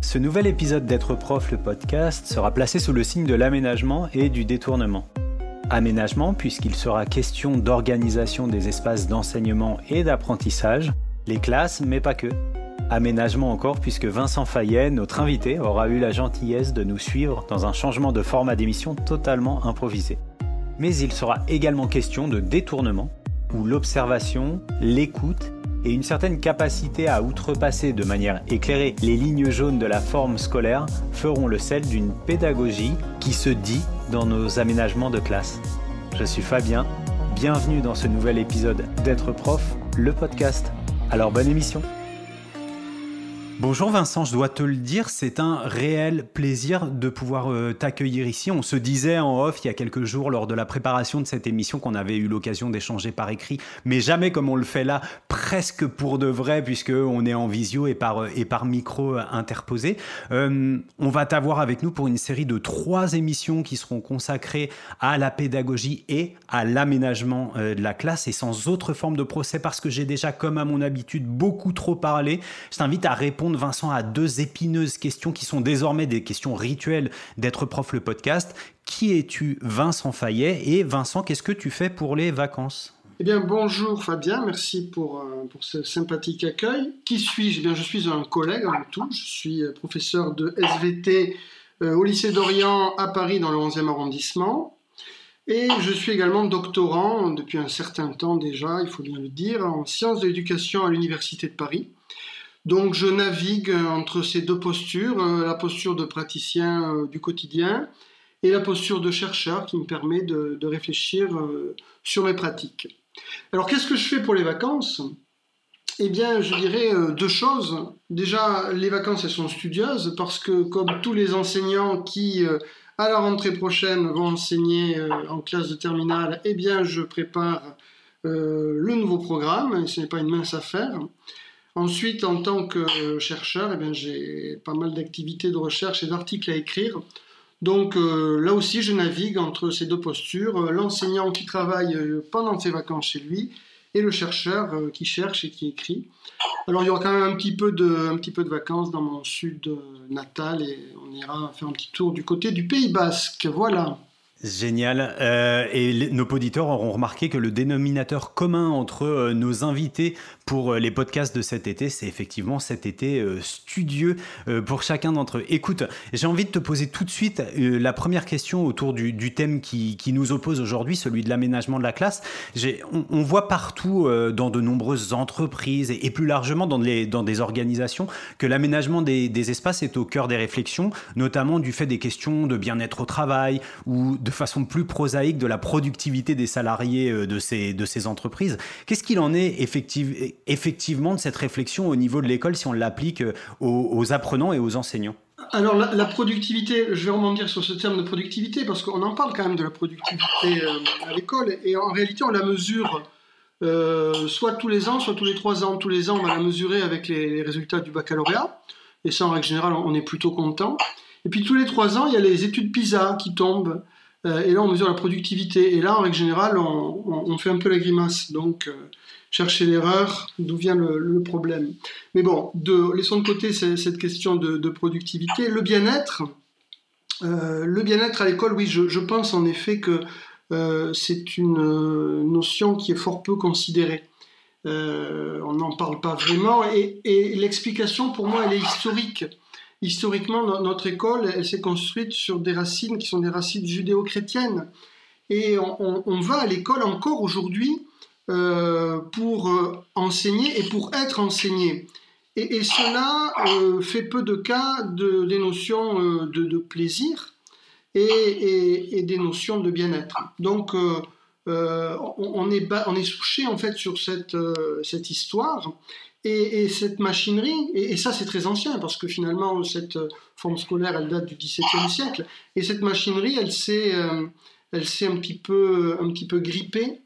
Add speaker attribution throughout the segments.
Speaker 1: Ce nouvel épisode d'être prof, le podcast, sera placé sous le signe de l'aménagement et du détournement. Aménagement puisqu'il sera question d'organisation des espaces d'enseignement et d'apprentissage, les classes, mais pas que. Aménagement encore puisque Vincent Fayet, notre invité, aura eu la gentillesse de nous suivre dans un changement de format d'émission totalement improvisé. Mais il sera également question de détournement, où l'observation, l'écoute et une certaine capacité à outrepasser de manière éclairée les lignes jaunes de la forme scolaire feront le sel d'une pédagogie qui se dit dans nos aménagements de classe. Je suis Fabien, bienvenue dans ce nouvel épisode d'être prof, le podcast. Alors bonne émission Bonjour Vincent, je dois te le dire, c'est un réel plaisir de pouvoir euh, t'accueillir ici. On se disait en off il y a quelques jours lors de la préparation de cette émission qu'on avait eu l'occasion d'échanger par écrit, mais jamais comme on le fait là, presque pour de vrai, puisque on est en visio et par, et par micro euh, interposé. Euh, on va t'avoir avec nous pour une série de trois émissions qui seront consacrées à la pédagogie et à l'aménagement de la classe et sans autre forme de procès parce que j'ai déjà, comme à mon habitude, beaucoup trop parlé. Je t'invite à répondre Vincent, à deux épineuses questions qui sont désormais des questions rituelles d'être prof le podcast. Qui es-tu, Vincent Fayet? Et Vincent, qu'est-ce que tu fais pour les vacances?
Speaker 2: Eh bien, bonjour Fabien, merci pour, euh, ce sympathique accueil. Qui suis-je? Eh bien, Je suis un collègue en tout. Je suis euh, professeur de SVT euh, au lycée d'Orient à Paris dans le 11e arrondissement. Et je suis également doctorant depuis un certain temps déjà, il faut bien le dire, en sciences de l'éducation à l'Université de Paris. Donc je navigue entre ces deux postures, euh, la posture de praticien euh, du quotidien et la posture de chercheur qui me permet de, réfléchir euh, sur mes pratiques. Alors qu'est-ce que je fais pour les vacances? Eh bien je dirais deux choses. Déjà les vacances elles sont studieuses parce que comme tous les enseignants qui à la rentrée prochaine vont enseigner en classe de terminale, eh bien je prépare le nouveau programme, et ce n'est pas une mince affaire. Ensuite, en tant que chercheur, eh j'ai pas mal d'activités de recherche et d'articles à écrire. Donc euh, là aussi, je navigue entre ces deux postures, euh, l'enseignant qui travaille euh, pendant ses vacances chez lui et le chercheur qui cherche et qui écrit. Alors il y aura quand même un petit peu de, un petit peu de vacances dans mon sud natal et on ira faire un petit tour du côté du Pays Basque. Voilà.
Speaker 1: Génial. Euh, et nos auditeurs auront remarqué que le dénominateur commun entre euh, nos invités pour euh, les podcasts de cet été, c'est effectivement cet été studieux pour chacun d'entre eux. Écoute, j'ai envie de te poser tout de suite la première question autour du, thème qui, nous oppose aujourd'hui, celui de l'aménagement de la classe. On, voit partout dans de nombreuses entreprises et, plus largement dans, les, dans des organisations que l'aménagement des, des espaces est au cœur des réflexions, notamment du fait des questions de bien-être au travail ou façon plus prosaïque de la productivité des salariés euh, de ces, de entreprises. Qu'est-ce qu'il en est effectivement de cette réflexion au niveau de l'école si on l'applique euh, aux, apprenants et aux enseignants?
Speaker 2: Alors la, productivité, je vais rebondir sur ce terme de productivité parce qu'on en parle quand même de la productivité euh, à l'école et en réalité on la mesure soit tous les ans, soit tous les trois ans. Tous les ans on va la mesurer avec les, résultats du baccalauréat et ça en règle générale on est plutôt content. Et puis tous les trois ans il y a les études PISA qui tombent et là, on mesure la productivité. Et là, en règle générale, on, fait un peu la grimace. Donc, euh, chercher l'erreur, d'où vient le, problème. Mais bon, laissons de côté cette question de, productivité. Le bien-être, euh, le bien-être à l'école, oui, je, pense en effet que c'est une notion qui est fort peu considérée. on n'en parle pas vraiment. et l'explication, pour moi, elle est historique historiquement, notre école, elle s'est construite sur des racines qui sont des racines judéo-chrétiennes. Et on, va à l'école encore aujourd'hui euh, pour euh, enseigner et pour être enseigné. Et, cela euh, fait peu de cas de, des notions de, plaisir et, des notions de bien-être. Donc, on, est, on est souché en fait sur cette, cette histoire et, cette machinerie, et, ça c'est très ancien, parce que finalement cette euh, forme scolaire elle date du XVIIe siècle, et cette machinerie elle s'est euh, elle s'est un petit peu un petit peu grippée,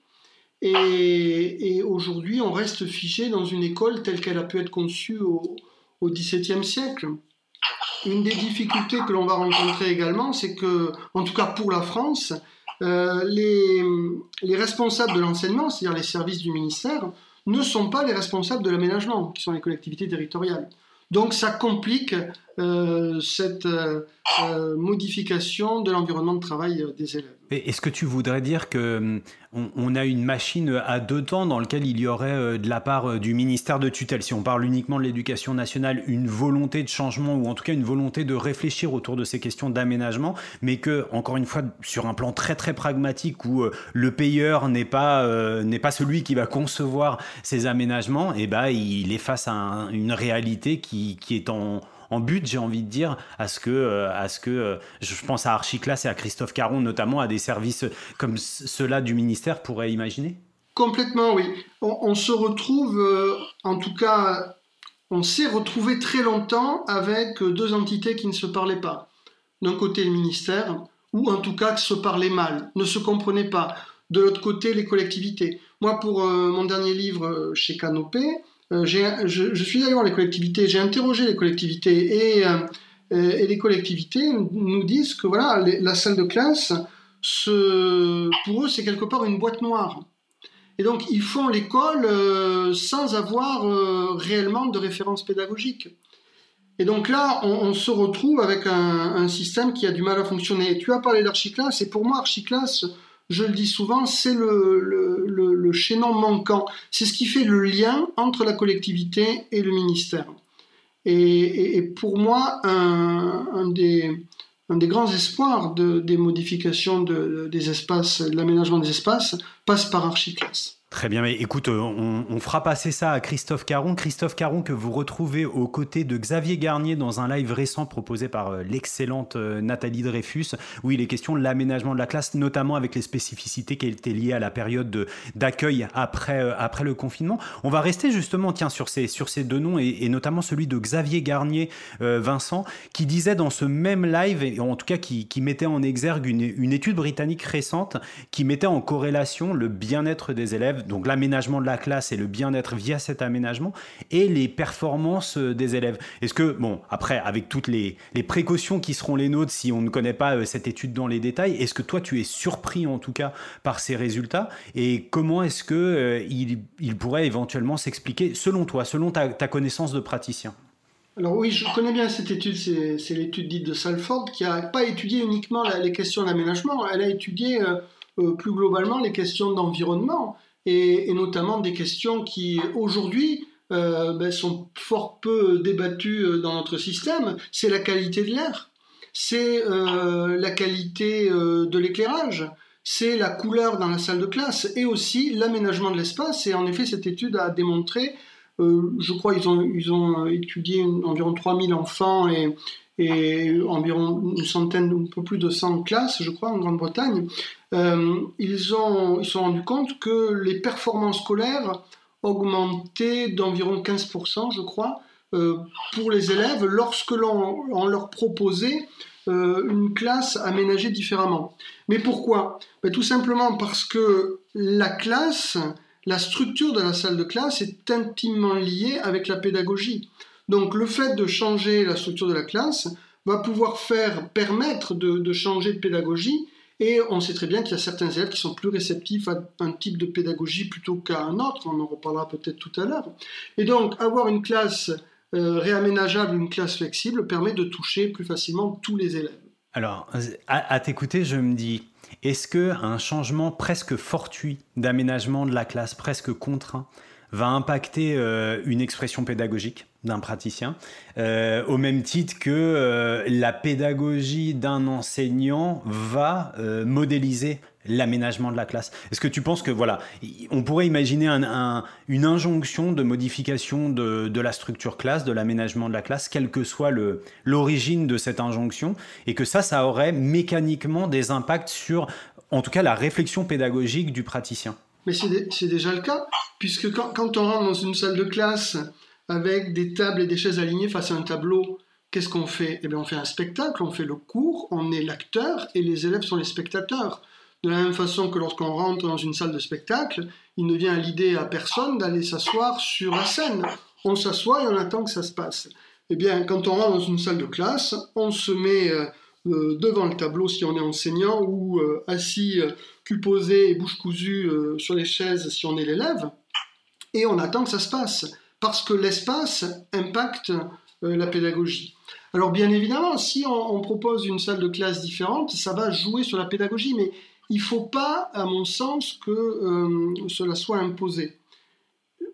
Speaker 2: et, aujourd'hui on reste figé dans une école telle qu'elle a pu être conçue au, au XVIIe siècle. Une des difficultés que l'on va rencontrer également, c'est que, en tout cas pour la France, euh, les responsables de l'enseignement, c'est-à-dire les services du ministère, ne sont pas les responsables de l'aménagement, qui sont les collectivités territoriales. Donc ça complique euh, cette euh, euh, modification de l'environnement de travail des élèves.
Speaker 1: Est-ce que tu voudrais dire que hum, on, a une machine à deux temps dans lequel il y aurait de la part du ministère de tutelle, si on parle uniquement de l'éducation nationale, une volonté de changement ou en tout cas une volonté de réfléchir autour de ces questions d'aménagement, mais que encore une fois sur un plan très très pragmatique où le payeur n'est pas n'est pas celui qui va concevoir ces aménagements, et eh ben il est face à une réalité qui est en en but, j'ai envie de dire, à ce que, euh, à ce que euh, je pense à Archiclass et à Christophe Caron, notamment à des services comme ceux-là du ministère pourraient imaginer?
Speaker 2: Complètement, oui. On, se retrouve, euh, en tout cas, on s'est retrouvé très longtemps avec deux entités qui ne se parlaient pas. D'un côté, le ministère, ou en tout cas qui se parlaient mal, ne se comprenaient pas. De l'autre côté, les collectivités. Moi, pour mon dernier livre chez Canopé, je, je, suis allé voir les collectivités, j'ai interrogé les collectivités et, euh, et, les collectivités nous disent que voilà, la salle de classe, pour eux, c'est quelque part une boîte noire. Et donc, ils font l'école euh, sans avoir réellement de référence pédagogique. Et donc là, on, se retrouve avec un, un, système qui a du mal à fonctionner. Tu as parlé d'archiclasse, et pour moi, archiclasse, je le dis souvent, c'est le, le, chaînon manquant. C'est ce qui fait le lien entre la collectivité et le ministère. Et, pour moi, un, des, un, des, grands espoirs des modifications des espaces, de l'aménagement des espaces, passe par Archiclass.
Speaker 1: Très bien, mais écoute, euh, on, fera passer ça à Christophe Caron. Christophe Caron que vous retrouvez aux côtés de Xavier Garnier dans un live récent proposé par euh, l'excellente euh, Nathalie Dreyfus, où il est question de l'aménagement de la classe, notamment avec les spécificités qui étaient liées à la période d'accueil après, après le confinement. On va rester justement tiens, sur, ces, sur ces deux noms, et, notamment celui de Xavier Garnier, Vincent, qui disait dans ce même live, en tout cas qui, mettait en exergue une étude britannique récente, qui mettait en corrélation le bien-être des élèves donc l'aménagement de la classe et le bien-être via cet aménagement, et les performances euh, des élèves. Est-ce que, bon, après, avec toutes les, précautions qui seront les nôtres si on ne connaît pas euh, cette étude dans les détails, est-ce que toi tu es surpris en tout cas par ces résultats et comment est-ce que euh, il, pourrait éventuellement s'expliquer selon toi, selon ta, connaissance de praticien?
Speaker 2: Alors oui, je connais bien cette étude, c'est l'étude dite de Salford, qui n'a pas étudié uniquement les questions d'aménagement, elle a étudié plus globalement les questions d'environnement et, notamment des questions qui aujourd'hui euh, ben, sont fort peu débattues euh, dans notre système. C'est la qualité de l'air, c'est euh, la qualité de l'éclairage, c'est la couleur dans la salle de classe et aussi l'aménagement de l'espace. Et en effet, cette étude a démontré, je crois ils ont, étudié environ 3000 enfants et, et environ une centaine, un peu plus de 100 classes, je crois, en Grande-Bretagne, euh, ils, ont, ils sont rendus compte que les performances scolaires augmentaient d'environ 15%, je crois, euh, pour les élèves lorsque l'on leur proposait euh, une classe aménagée différemment. Mais pourquoi? Ben, Tout simplement parce que la classe, la structure de la salle de classe est intimement liée avec la pédagogie. Donc le fait de changer la structure de la classe va pouvoir faire permettre de, changer de pédagogie et on sait très bien qu'il y a certains élèves qui sont plus réceptifs à un type de pédagogie plutôt qu'à un autre, on en reparlera peut-être tout à l'heure. Et donc avoir une classe euh, réaménageable, une classe flexible permet de toucher plus facilement tous les élèves.
Speaker 1: Alors, à, t'écouter, je me dis, est-ce que un changement presque fortuit d'aménagement de la classe, presque contraint, va impacter euh, une expression pédagogique? D'un praticien, euh, au même titre que euh, la pédagogie d'un enseignant va euh, modéliser l'aménagement de la classe. Est-ce que tu penses que voilà, on pourrait imaginer une injonction de modification de, la structure classe, de l'aménagement de la classe, quelle que soit l'origine de cette injonction, et que ça, ça aurait mécaniquement des impacts sur, en tout cas, la réflexion pédagogique du praticien?
Speaker 2: Mais c'est déjà le cas, puisque quand, quand on rentre dans une salle de classe avec des tables et des chaises alignées face à un tableau, qu'est-ce qu'on fait? Eh bien, on fait un spectacle, on fait le cours, on est l'acteur et les élèves sont les spectateurs. De la même façon que lorsqu'on rentre dans une salle de spectacle, il ne vient à l'idée à personne d'aller s'asseoir sur la scène. On s'assoit et on attend que ça se passe. Eh bien, quand on rentre dans une salle de classe, on se met euh, euh, devant le tableau si on est enseignant ou euh, assis, cul posé et bouche cousue sur les chaises si on est l'élève, et on attend que ça se passe parce que l'espace impacte euh, la pédagogie. Alors bien évidemment, si on, propose une salle de classe différente, ça va jouer sur la pédagogie, mais il ne faut pas, à mon sens, que euh, cela soit imposé.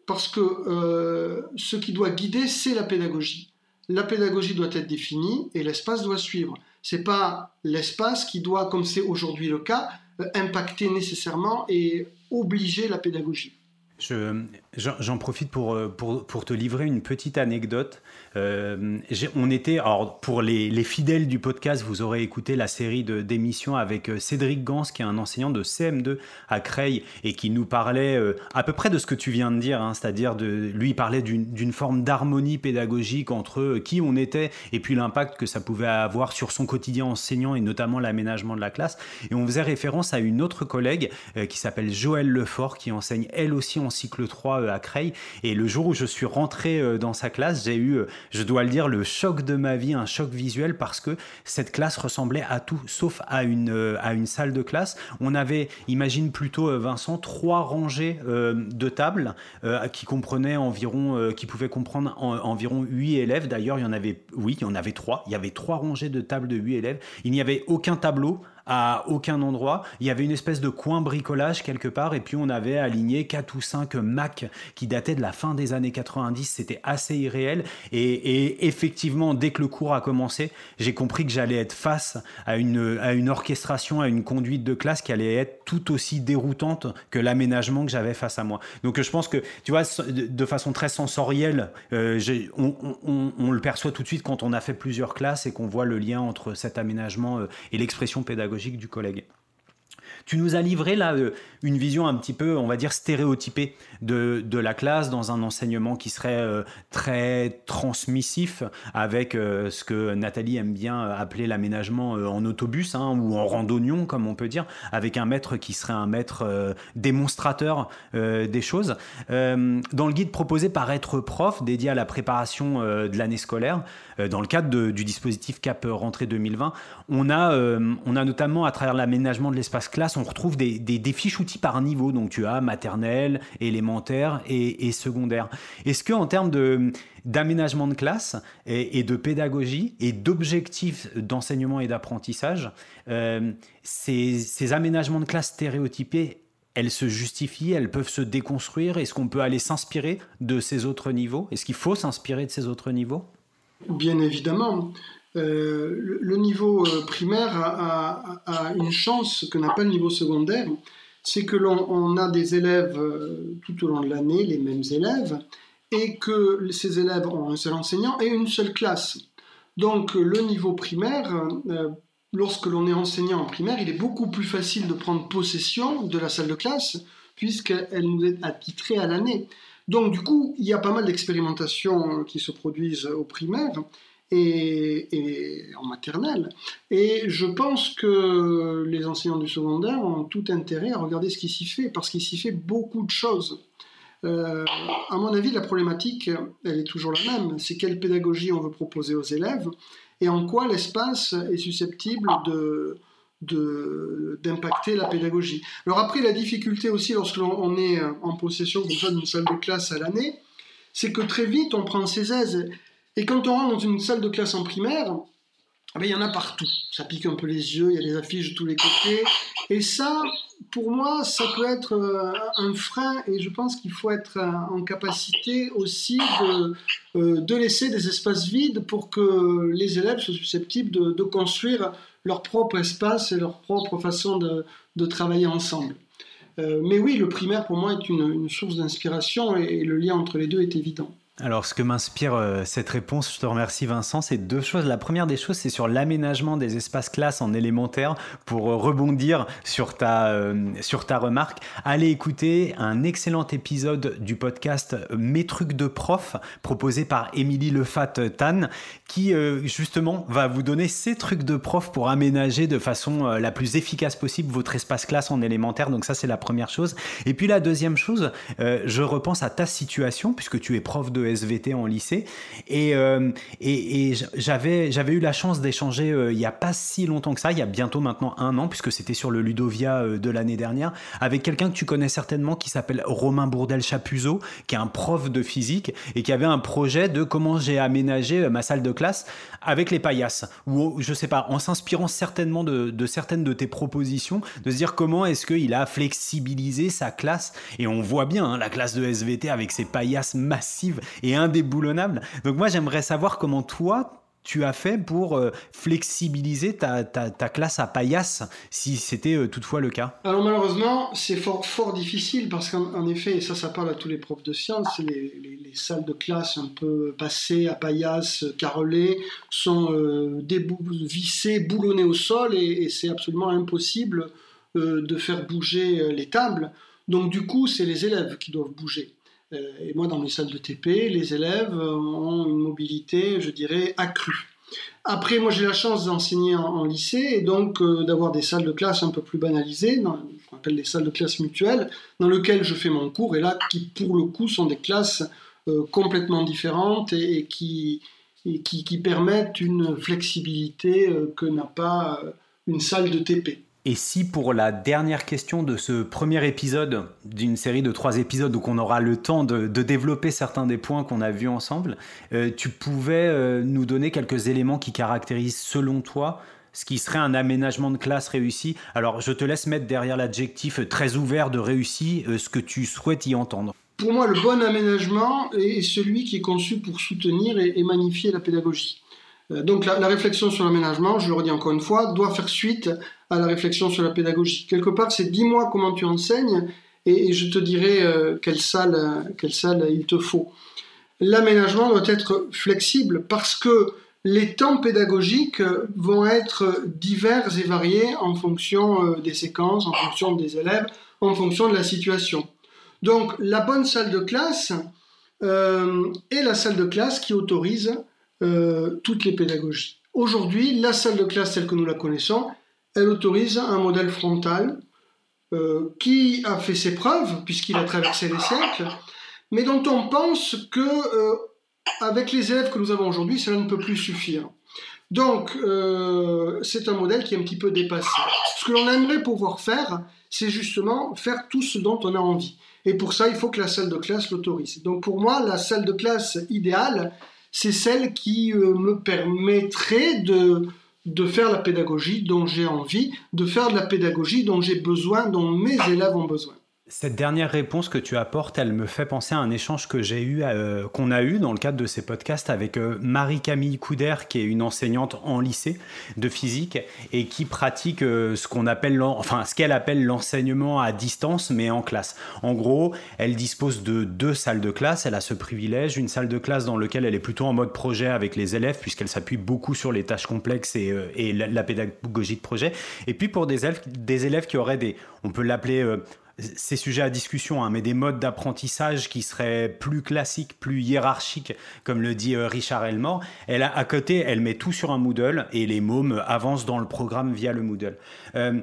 Speaker 2: Parce que euh, ce qui doit guider, c'est la pédagogie. La pédagogie doit être définie et l'espace doit suivre. Ce n'est pas l'espace qui doit, comme c'est aujourd'hui le cas, impacter nécessairement et obliger la pédagogie.
Speaker 1: J'en profite pour, pour, pour, te livrer une petite anecdote. Euh, on était, pour les, les, fidèles du podcast, vous aurez écouté la série d'émissions avec euh, Cédric Gans, qui est un enseignant de CM2 à Creil et qui nous parlait euh, à peu près de ce que tu viens de dire, hein, c'est-à-dire de lui parler d'une forme d'harmonie pédagogique entre qui on était et puis l'impact que ça pouvait avoir sur son quotidien enseignant et notamment l'aménagement de la classe. Et on faisait référence à une autre collègue qui s'appelle Joëlle Lefort, qui enseigne elle aussi en cycle 3 à Creil. Et le jour où je suis rentré dans sa classe, j'ai eu je dois le dire, le choc de ma vie, un choc visuel parce que cette classe ressemblait à tout sauf à une, euh, à une salle de classe. On avait, imagine plutôt euh, Vincent, trois rangées euh, de tables qui comprenaient environ, qui pouvaient comprendre environ huit élèves. D'ailleurs, il y en avait, oui, il y en avait trois. Il y avait trois rangées de tables de huit élèves. Il n'y avait aucun tableau à aucun endroit. Il y avait une espèce de coin bricolage quelque part et puis on avait aligné 4 ou 5 Mac qui dataient de la fin des années 90. C'était assez irréel et, effectivement, dès que le cours a commencé, j'ai compris que j'allais être face à une, à une orchestration, à une conduite de classe qui allait être tout aussi déroutante que l'aménagement que j'avais face à moi. Donc je pense que, tu vois, de façon très sensorielle, euh, on, le perçoit tout de suite quand on a fait plusieurs classes et qu'on voit le lien entre cet aménagement euh, et l'expression pédagogique du collègue. Tu nous as livré là euh, une vision un petit peu, on va dire, stéréotypée de, de la classe dans un enseignement qui serait euh, très transmissif avec euh, ce que Nathalie aime bien appeler l'aménagement en autobus hein, ou en randonnion, comme on peut dire, avec un maître qui serait un maître démonstrateur des choses. dans le guide proposé par Être Prof, dédié à la préparation de l'année scolaire, dans le cadre du dispositif CAP Rentrée 2020, on a, on a notamment à travers l'aménagement de l'espace classe, on retrouve des, fiches outils par niveau. Donc tu as maternelle, élémentaire et, secondaire. Est-ce que en termes de d'aménagement de classe et, de pédagogie et d'objectifs d'enseignement et d'apprentissage, euh, ces, ces aménagements de classe stéréotypés elles se justifient, elles peuvent se déconstruire? Est-ce qu'on peut aller s'inspirer de ces autres niveaux? Est-ce qu'il faut s'inspirer de ces autres niveaux?
Speaker 2: Bien évidemment. Euh, le, niveau euh, primaire a, une chance que n'a pas le niveau secondaire, c'est que l'on a des élèves euh, tout au long de l'année, les mêmes élèves, et que ces élèves ont un seul enseignant et une seule classe. Donc le niveau primaire, lorsque l'on est enseignant en primaire, il est beaucoup plus facile de prendre possession de la salle de classe puisqu'elle nous est attitrée à l'année. Donc du coup, il y a pas mal d'expérimentations qui se produisent au primaire et, en maternelle. Et je pense que les enseignants du secondaire ont tout intérêt à regarder ce qui s'y fait, parce qu'il s'y fait beaucoup de choses. Euh, à mon avis, la problématique, elle est toujours la même. C'est quelle pédagogie on veut proposer aux élèves et en quoi l'espace est susceptible de d'impacter la pédagogie. Alors après, la difficulté aussi lorsque l'on est en possession d'une salle de classe à l'année, c'est que très vite on prend ses aises et quand on rentre dans une salle de classe en primaire, eh ben, il y en a partout. Ça pique un peu les yeux, il y a des affiches de tous les côtés. Et ça, pour moi, ça peut être euh, un frein et je pense qu'il faut être euh, en capacité aussi de, euh, de, laisser des espaces vides pour que les élèves soient susceptibles de, construire leur propre espace et leur propre façon de, travailler ensemble. mais oui, le primaire pour moi est une source d'inspiration et le lien entre les deux est évident.
Speaker 1: Alors, ce que m'inspire euh, cette réponse, je te remercie Vincent, c'est deux choses. La première des choses, c'est sur l'aménagement des espaces classes en élémentaire pour euh, rebondir sur ta, euh, sur ta remarque. Allez écouter un excellent épisode du podcast Mes trucs de prof proposé par Émilie Lefat-Tan qui justement va vous donner ses trucs de prof pour aménager de façon la plus efficace possible votre espace classe en élémentaire. Donc ça, c'est la première chose. Et puis la deuxième chose, je repense à ta situation puisque tu es prof de SVT en lycée. Et, euh, et, j'avais, j'avais eu la chance d'échanger il n'y a pas si longtemps que ça, il y a bientôt maintenant un an, puisque c'était sur le Ludovia de l'année dernière, avec quelqu'un que tu connais certainement qui s'appelle Romain Bourdel-Chapuzot, qui est un prof de physique et qui avait un projet de comment j'ai aménagé ma salle de classe avec les paillasses, ou je sais pas, en s'inspirant certainement de, de certaines de tes propositions, de se dire comment est-ce qu'il a flexibilisé sa classe. Et on voit bien hein, la classe de SVT avec ses paillasses massives et indéboulonnables. Donc moi j'aimerais savoir comment toi, tu as fait pour euh, flexibiliser ta, classe à paillasse, si c'était euh, toutefois le cas
Speaker 2: Alors malheureusement, c'est fort, difficile parce qu'en effet, et ça, ça parle à tous les profs de sciences, les, les, salles de classe un peu passées à paillasse, carrelées, sont euh, vissées, boulonnées au sol et, c'est absolument impossible de faire bouger les tables. Donc du coup, c'est les élèves qui doivent bouger. Euh, et moi, dans mes salles de TP, les élèves euh, ont une mobilité, je dirais, accrue. Après, moi, j'ai la chance d'enseigner en, lycée et donc euh, d'avoir des salles de classe un peu plus banalisées, dans, appelle les salles de classe mutuelles, dans lesquelles je fais mon cours et là, qui pour le coup sont des classes complètement différentes et, qui, permettent une flexibilité que n'a pas une salle de TP.
Speaker 1: Et si pour la dernière question de ce premier épisode d'une série de trois épisodes où on aura le temps de, développer certains des points qu'on a vus ensemble, euh, tu pouvais euh, nous donner quelques éléments qui caractérisent selon toi ce qui serait un aménagement de classe réussi. Alors je te laisse mettre derrière l'adjectif très ouvert de réussi euh, ce que tu souhaites y entendre.
Speaker 2: Pour moi, le bon aménagement est celui qui est conçu pour soutenir et magnifier la pédagogie. Euh, donc la, réflexion sur l'aménagement, je le redis encore une fois, doit faire suite à la réflexion sur la pédagogie. Quelque part, c'est dis-moi comment tu enseignes et, je te dirai euh, quelle, salle, quelle salle il te faut. L'aménagement doit être flexible parce que les temps pédagogiques vont être divers et variés en fonction euh, des séquences, en fonction des élèves, en fonction de la situation. Donc la bonne salle de classe est la salle de classe qui autorise euh, toutes les pédagogies. Aujourd'hui, la salle de classe telle que nous la connaissons, elle autorise un modèle frontal euh, qui a fait ses preuves, puisqu'il a traversé les siècles, mais dont on pense que, euh, avec les élèves que nous avons aujourd'hui, cela ne peut plus suffire. Donc, c'est un modèle qui est un petit peu dépassé. Ce que l'on aimerait pouvoir faire, c'est justement faire tout ce dont on a envie. Et pour ça, il faut que la salle de classe l'autorise. Donc, pour moi, la salle de classe idéale, c'est celle qui euh, me permettrait de, de faire la pédagogie dont j'ai envie, de faire de la pédagogie dont j'ai besoin, dont mes élèves ont besoin.
Speaker 1: Cette dernière réponse que tu apportes, elle me fait penser à un échange que j'ai eu, euh, qu'on a eu dans le cadre de ces podcasts avec euh, Marie-Camille Couder, qui est une enseignante en lycée de physique et qui pratique euh, ce qu'on appelle, enfin, ce qu'elle appelle l'enseignement à distance, mais en classe. En gros, elle dispose de deux salles de classe. Elle a ce privilège, une salle de classe dans laquelle elle est plutôt en mode projet avec les élèves, puisqu'elle s'appuie beaucoup sur les tâches complexes et, la, la, pédagogie de projet. Et puis pour des élèves, des élèves qui auraient des, on peut l'appeler c'est sujet à discussion, hein, mais des modes d'apprentissage qui seraient plus classiques, plus hiérarchiques, comme le dit euh, Richard Elmore. Elle a, à côté, elle met tout sur un Moodle et les mômes avancent dans le programme via le Moodle. Euh,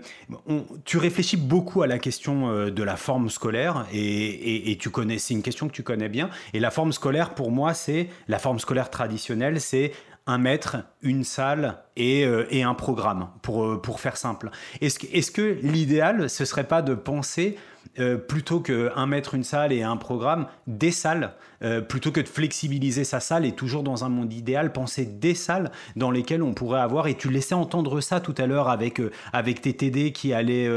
Speaker 1: tu réfléchis beaucoup à la question euh, de la forme scolaire et, et tu connais, c'est une question que tu connais bien. Et la forme scolaire, pour moi, c'est la forme scolaire traditionnelle, c'est un maître, une salle et, euh, un programme, pour, euh, pour faire simple. Est-ce que, est que l'idéal, ce serait pas de penser, euh, plutôt qu'un maître, une salle et un programme, des salles, plutôt que de flexibiliser sa salle et toujours dans un monde idéal, penser des salles dans lesquelles on pourrait avoir, et tu laissais entendre ça tout à l'heure avec, avec TTD qui allait,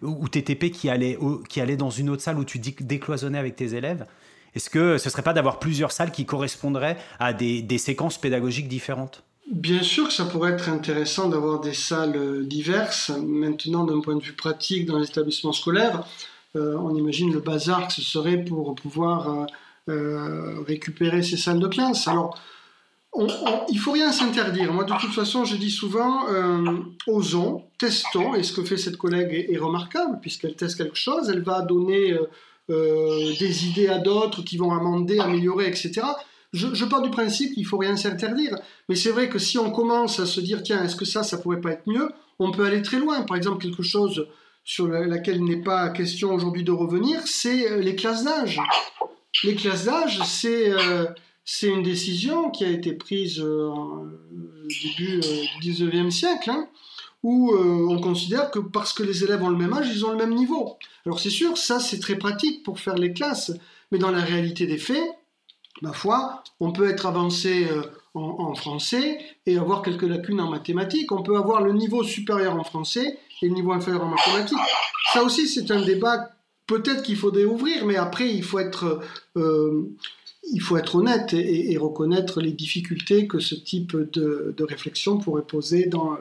Speaker 1: ou TTP qui allait, qui allait dans une autre salle où tu décloisonnais avec tes élèves? Est-ce que ce ne serait pas d'avoir plusieurs salles qui correspondraient à des, séquences pédagogiques différentes?
Speaker 2: Bien sûr que ça pourrait être intéressant d'avoir des salles euh, diverses. Maintenant, d'un point de vue pratique dans l'établissement scolaire, euh, on imagine le bazar que ce serait pour pouvoir euh, récupérer ces salles de classe. Alors, il il faut rien s'interdire. Moi, de toute façon, je dis souvent, osons, testons, et ce que fait cette collègue est remarquable, puisqu'elle teste quelque chose, elle va donner euh, des idées à d'autres qui vont amender, améliorer, etc. Je, pars du principe qu'il faut rien s'interdire, mais c'est vrai que si on commence à se dire tiens, est-ce que ça, ça pourrait pas être mieux, on peut aller très loin. Par exemple, quelque chose sur laquelle il n'est pas question aujourd'hui de revenir, c'est euh, les classes d'âge. Les classes d'âge, c'est euh, c'est une décision qui a été prise au début du 19e siècle, hein, où on considère que parce que les élèves ont le même âge, ils ont le même niveau. Alors c'est sûr, ça c'est très pratique pour faire les classes, mais dans la réalité des faits, ma foi, on peut être avancé en, français et avoir quelques lacunes en mathématiques. On peut avoir le niveau supérieur en français et le niveau inférieur en mathématiques. Ça aussi, c'est un débat peut-être qu'il faut ouvrir, mais après, il faut être, euh, il faut être honnête et, reconnaître les difficultés que ce type de, réflexion pourrait poser dans, euh,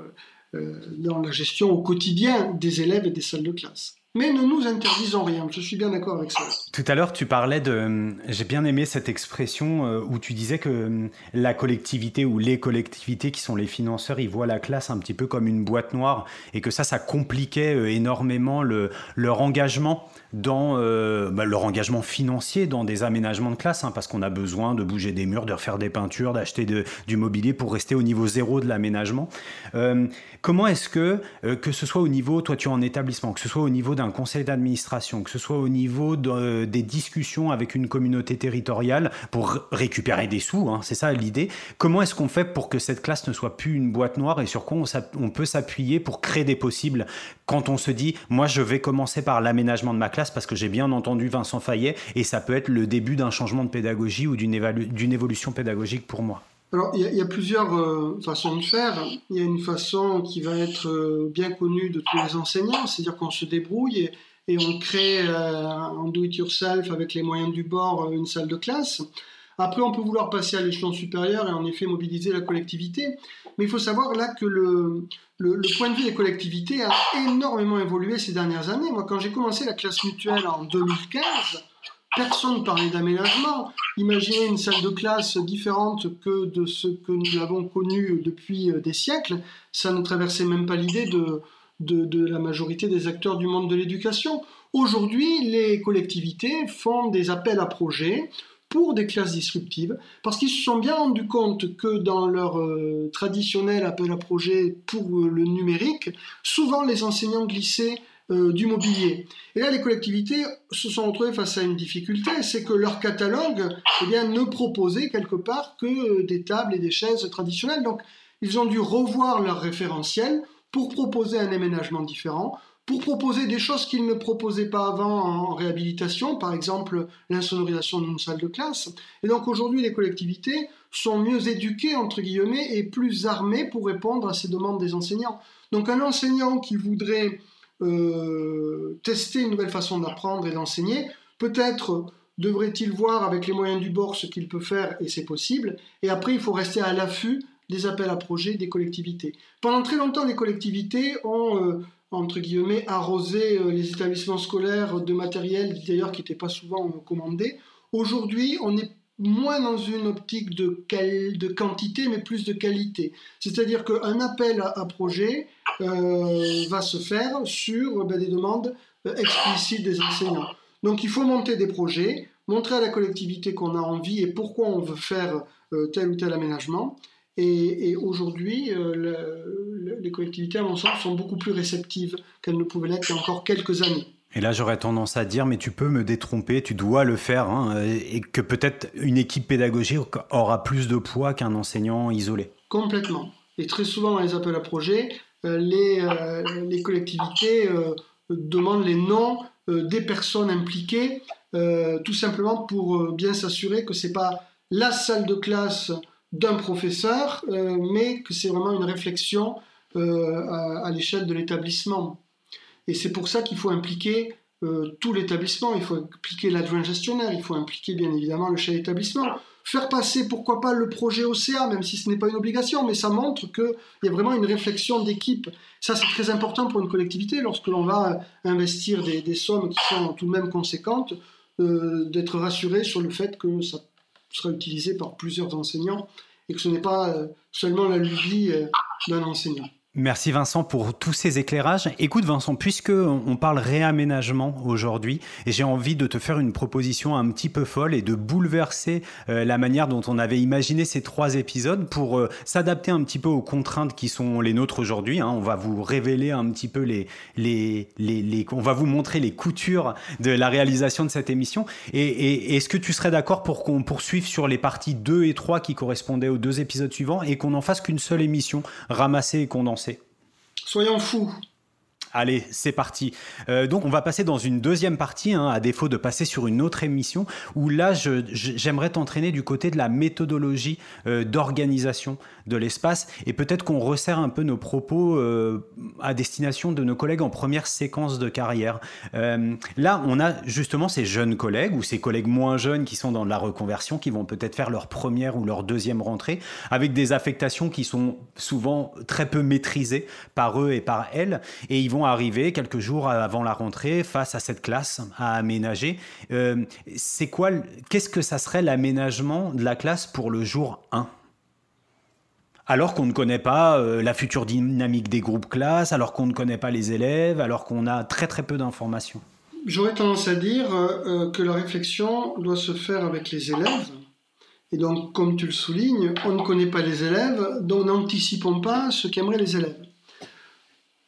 Speaker 2: dans la gestion au quotidien des élèves et des salles de classe. Mais ne nous interdisons rien, je suis bien d'accord avec ça.
Speaker 1: Tout à l'heure, tu parlais de... J'ai bien aimé cette expression euh, où tu disais que euh, la collectivité ou les collectivités qui sont les financeurs, ils voient la classe un petit peu comme une boîte noire et que ça, ça compliquait euh, énormément le, leur engagement dans bah, leur engagement financier dans des aménagements de classe, hein, parce qu'on a besoin de bouger des murs, de refaire des peintures, d'acheter du mobilier pour rester au niveau zéro de l'aménagement. comment est-ce que, que ce soit au niveau, toi tu es en établissement, que ce soit au niveau d'un conseil d'administration, que ce soit au niveau de, des discussions avec une communauté territoriale pour récupérer des sous, hein, c'est ça l'idée. Comment est-ce qu'on fait pour que cette classe ne soit plus une boîte noire et sur quoi on, peut s'appuyer pour créer des possibles? Quand on se dit, moi je vais commencer par l'aménagement de ma classe parce que j'ai bien entendu Vincent Fayet et ça peut être le début d'un changement de pédagogie ou d'une évolution pédagogique pour moi
Speaker 2: alors, il y, a plusieurs euh, façons de faire. Il y a une façon qui va être euh, bien connue de tous les enseignants, c'est-à-dire qu'on se débrouille et, on crée euh, en do-it-yourself avec les moyens du bord une salle de classe. Après, on peut vouloir passer à l'échelon supérieur et en effet mobiliser la collectivité. Mais il faut savoir là que le, point de vue des collectivités a énormément évolué ces dernières années. Moi, quand j'ai commencé la classe mutuelle en 2015, Personne ne parlait d'aménagement. Imaginez une salle de classe différente que de ce que nous avons connu depuis euh, des siècles. Ça ne traversait même pas l'idée de, la majorité des acteurs du monde de l'éducation. Aujourd'hui, les collectivités font des appels à projets pour des classes disruptives, parce qu'ils se sont bien rendus compte que dans leur euh, traditionnel appel à projet pour euh, le numérique, souvent les enseignants glissaient euh, du mobilier. Et là, les collectivités se sont retrouvées face à une difficulté, c'est que leur catalogue eh bien, ne proposait quelque part que euh, des tables et des chaises traditionnelles. Donc, ils ont dû revoir leur référentiel pour proposer un aménagement différent, pour proposer des choses qu'ils ne proposaient pas avant en réhabilitation, par exemple l'insonorisation d'une salle de classe. Et donc aujourd'hui, les collectivités sont mieux éduquées, entre guillemets, et plus armées pour répondre à ces demandes des enseignants. Donc un enseignant qui voudrait euh, tester une nouvelle façon d'apprendre et d'enseigner. Peut-être devrait-il voir avec les moyens du bord ce qu'il peut faire et c'est possible. Et après, il faut rester à l'affût des appels à projets des collectivités. Pendant très longtemps, les collectivités ont, euh, entre guillemets, arrosé euh, les établissements scolaires de matériel, d'ailleurs, qui n'était pas souvent commandé. Aujourd'hui, on est moins dans une optique de, de quantité, mais plus de qualité. C'est-à-dire qu'un appel à, projet euh, va se faire sur ben, des demandes euh, explicites des enseignants. Donc il faut monter des projets, montrer à la collectivité qu'on a envie et pourquoi on veut faire euh, tel ou tel aménagement. Et, et aujourd'hui, les collectivités, à mon sens, sont beaucoup plus réceptives qu'elles ne pouvaient l'être il y a encore quelques années.
Speaker 1: Et là, j'aurais tendance à dire, mais tu peux me détromper, tu dois le faire, hein, et que peut-être une équipe pédagogique aura plus de poids qu'un enseignant isolé.
Speaker 2: Complètement. Et très souvent, dans les appels à projets, euh, les, euh, les, collectivités euh, demandent les noms des personnes impliquées, tout simplement pour bien s'assurer que ce n'est pas la salle de classe d'un professeur, mais que c'est vraiment une réflexion à l'échelle de l'établissement. Et c'est pour ça qu'il faut impliquer euh, tout l'établissement, il faut impliquer l'adjoint gestionnaire, il faut impliquer bien évidemment le chef d'établissement. Faire passer, pourquoi pas, le projet OCA, même si ce n'est pas une obligation, mais ça montre qu'il y a vraiment une réflexion d'équipe. Ça, c'est très important pour une collectivité lorsque l'on va investir des, sommes qui sont tout de même conséquentes, euh, d'être rassuré sur le fait que ça sera utilisé par plusieurs enseignants et que ce n'est pas euh, seulement la lubie d'un enseignant.
Speaker 1: Merci Vincent pour tous ces éclairages. Écoute Vincent, puisque on parle réaménagement aujourd'hui, j'ai envie de te faire une proposition un petit peu folle et de bouleverser euh, la manière dont on avait imaginé ces trois épisodes pour euh, s'adapter un petit peu aux contraintes qui sont les nôtres aujourd'hui. Hein. On va vous révéler un petit peu les, les, on va vous montrer les coutures de la réalisation de cette émission. Et, et est-ce que tu serais d'accord pour qu'on poursuive sur les parties 2 et 3 qui correspondaient aux deux épisodes suivants et qu'on n'en fasse qu'une seule émission ramassée et condensée?
Speaker 2: Soyons fous.
Speaker 1: Allez, c'est parti. Euh, donc, on va passer dans une deuxième partie, hein, à défaut de passer sur une autre émission, où là, j'aimerais t'entraîner du côté de la méthodologie euh, d'organisation de l'espace, et peut-être qu'on resserre un peu nos propos euh, à destination de nos collègues en première séquence de carrière. là, on a justement ces jeunes collègues, ou ces collègues moins jeunes qui sont dans la reconversion, qui vont peut-être faire leur première ou leur deuxième rentrée, avec des affectations qui sont souvent très peu maîtrisées par eux et par elles, et ils vont arriver quelques jours avant la rentrée face à cette classe à aménager. Euh, c'est quoi, qu'est-ce que ça serait l'aménagement de la classe pour le jour 1 alors qu'on ne connaît pas euh, la future dynamique des groupes classes, alors qu'on ne connaît pas les élèves, alors qu'on a très très peu d'informations
Speaker 2: J'aurais tendance à dire euh, que la réflexion doit se faire avec les élèves. Et donc, comme tu le soulignes, on ne connaît pas les élèves, donc n'anticipons pas ce qu'aimeraient les élèves.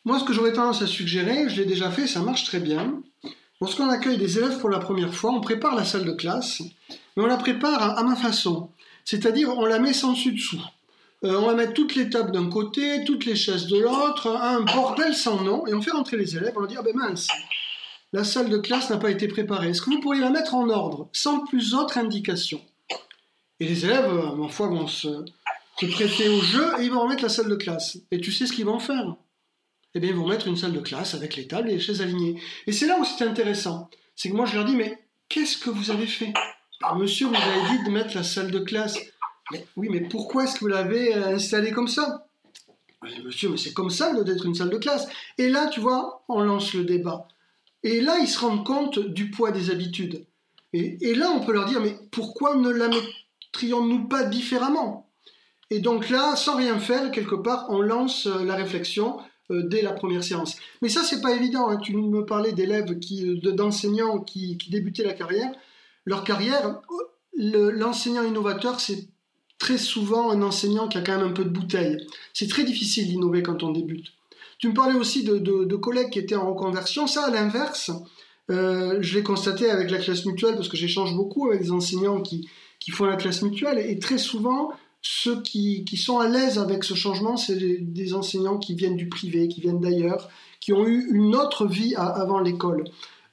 Speaker 2: Moi, ce que j'aurais tendance à suggérer, je l'ai déjà fait, ça marche très bien. Lorsqu'on accueille des élèves pour la première fois, on prépare la salle de classe, mais on la prépare à, ma façon. C'est-à-dire, on la met sans dessus-dessous. Euh, on va mettre toutes les tables d'un côté, toutes les chaises de l'autre, un bordel sans nom, et on fait rentrer les élèves, on leur dit, ah ben mince, la salle de classe n'a pas été préparée. Est-ce que vous pourriez la mettre en ordre, sans plus autre indication? Et les élèves, euh, ma foi, vont se, prêter au jeu et ils vont remettre la salle de classe. Et tu sais ce qu'ils vont faire? Eh bien, ils vont mettre une salle de classe avec les tables et les chaises alignées. Et c'est là où c'est intéressant. C'est que moi, je leur dis, mais qu'est-ce que vous avez fait? Bah, Monsieur, vous avez dit de mettre la salle de classe. Oui, mais pourquoi est-ce que vous l'avez euh, installée comme ça? Monsieur, mais c'est comme ça d'être une salle de classe. Et là, tu vois, on lance le débat. Et là, ils se rendent compte du poids des habitudes. Et, là, on peut leur dire, mais pourquoi ne la mettrions-nous pas différemment? Et donc là, sans rien faire, quelque part, on lance euh, la réflexion euh, dès la première séance. Mais ça, c'est pas évident. Hein. Tu me parlais d'élèves, qui, d'enseignants qui, débutaient la carrière. Leur carrière, l'enseignant innovateur, c'est très souvent un enseignant qui a quand même un peu de bouteille. C'est très difficile d'innover quand on débute. Tu me parlais aussi de, collègues qui étaient en reconversion. Ça, à l'inverse, euh, je l'ai constaté avec la classe mutuelle parce que j'échange beaucoup avec des enseignants qui, font la classe mutuelle et très souvent, ceux qui, sont à l'aise avec ce changement, c'est des enseignants qui viennent du privé, qui viennent d'ailleurs, qui ont eu une autre vie avant l'école.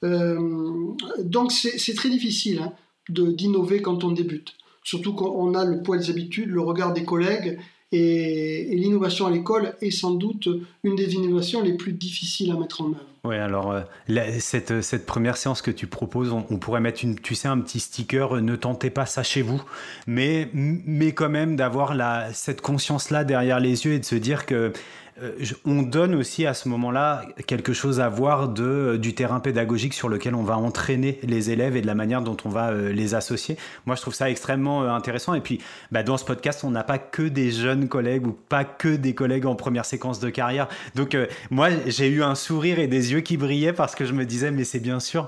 Speaker 2: Euh, donc c'est très difficile hein, d'innover quand on débute, surtout quand on a le poids des habitudes, le regard des collègues et, l'innovation à l'école est sans doute une des innovations les plus difficiles à mettre en œuvre.
Speaker 1: Oui, alors euh, cette, première séance que tu proposes, on, pourrait mettre tu sais, un petit sticker, euh, ne tentez pas ça chez vous, mais, mais quand même d'avoir cette conscience-là derrière les yeux et de se dire que on donne aussi à ce moment-là quelque chose à voir de, euh, du terrain pédagogique sur lequel on va entraîner les élèves et de la manière dont on va euh, les associer. Moi, je trouve ça extrêmement intéressant. Et puis, bah, dans ce podcast, on n'a pas que des jeunes collègues ou pas que des collègues en première séquence de carrière. Donc, moi, j'ai eu un sourire et des yeux qui brillaient parce que je me disais, mais c'est bien sûr,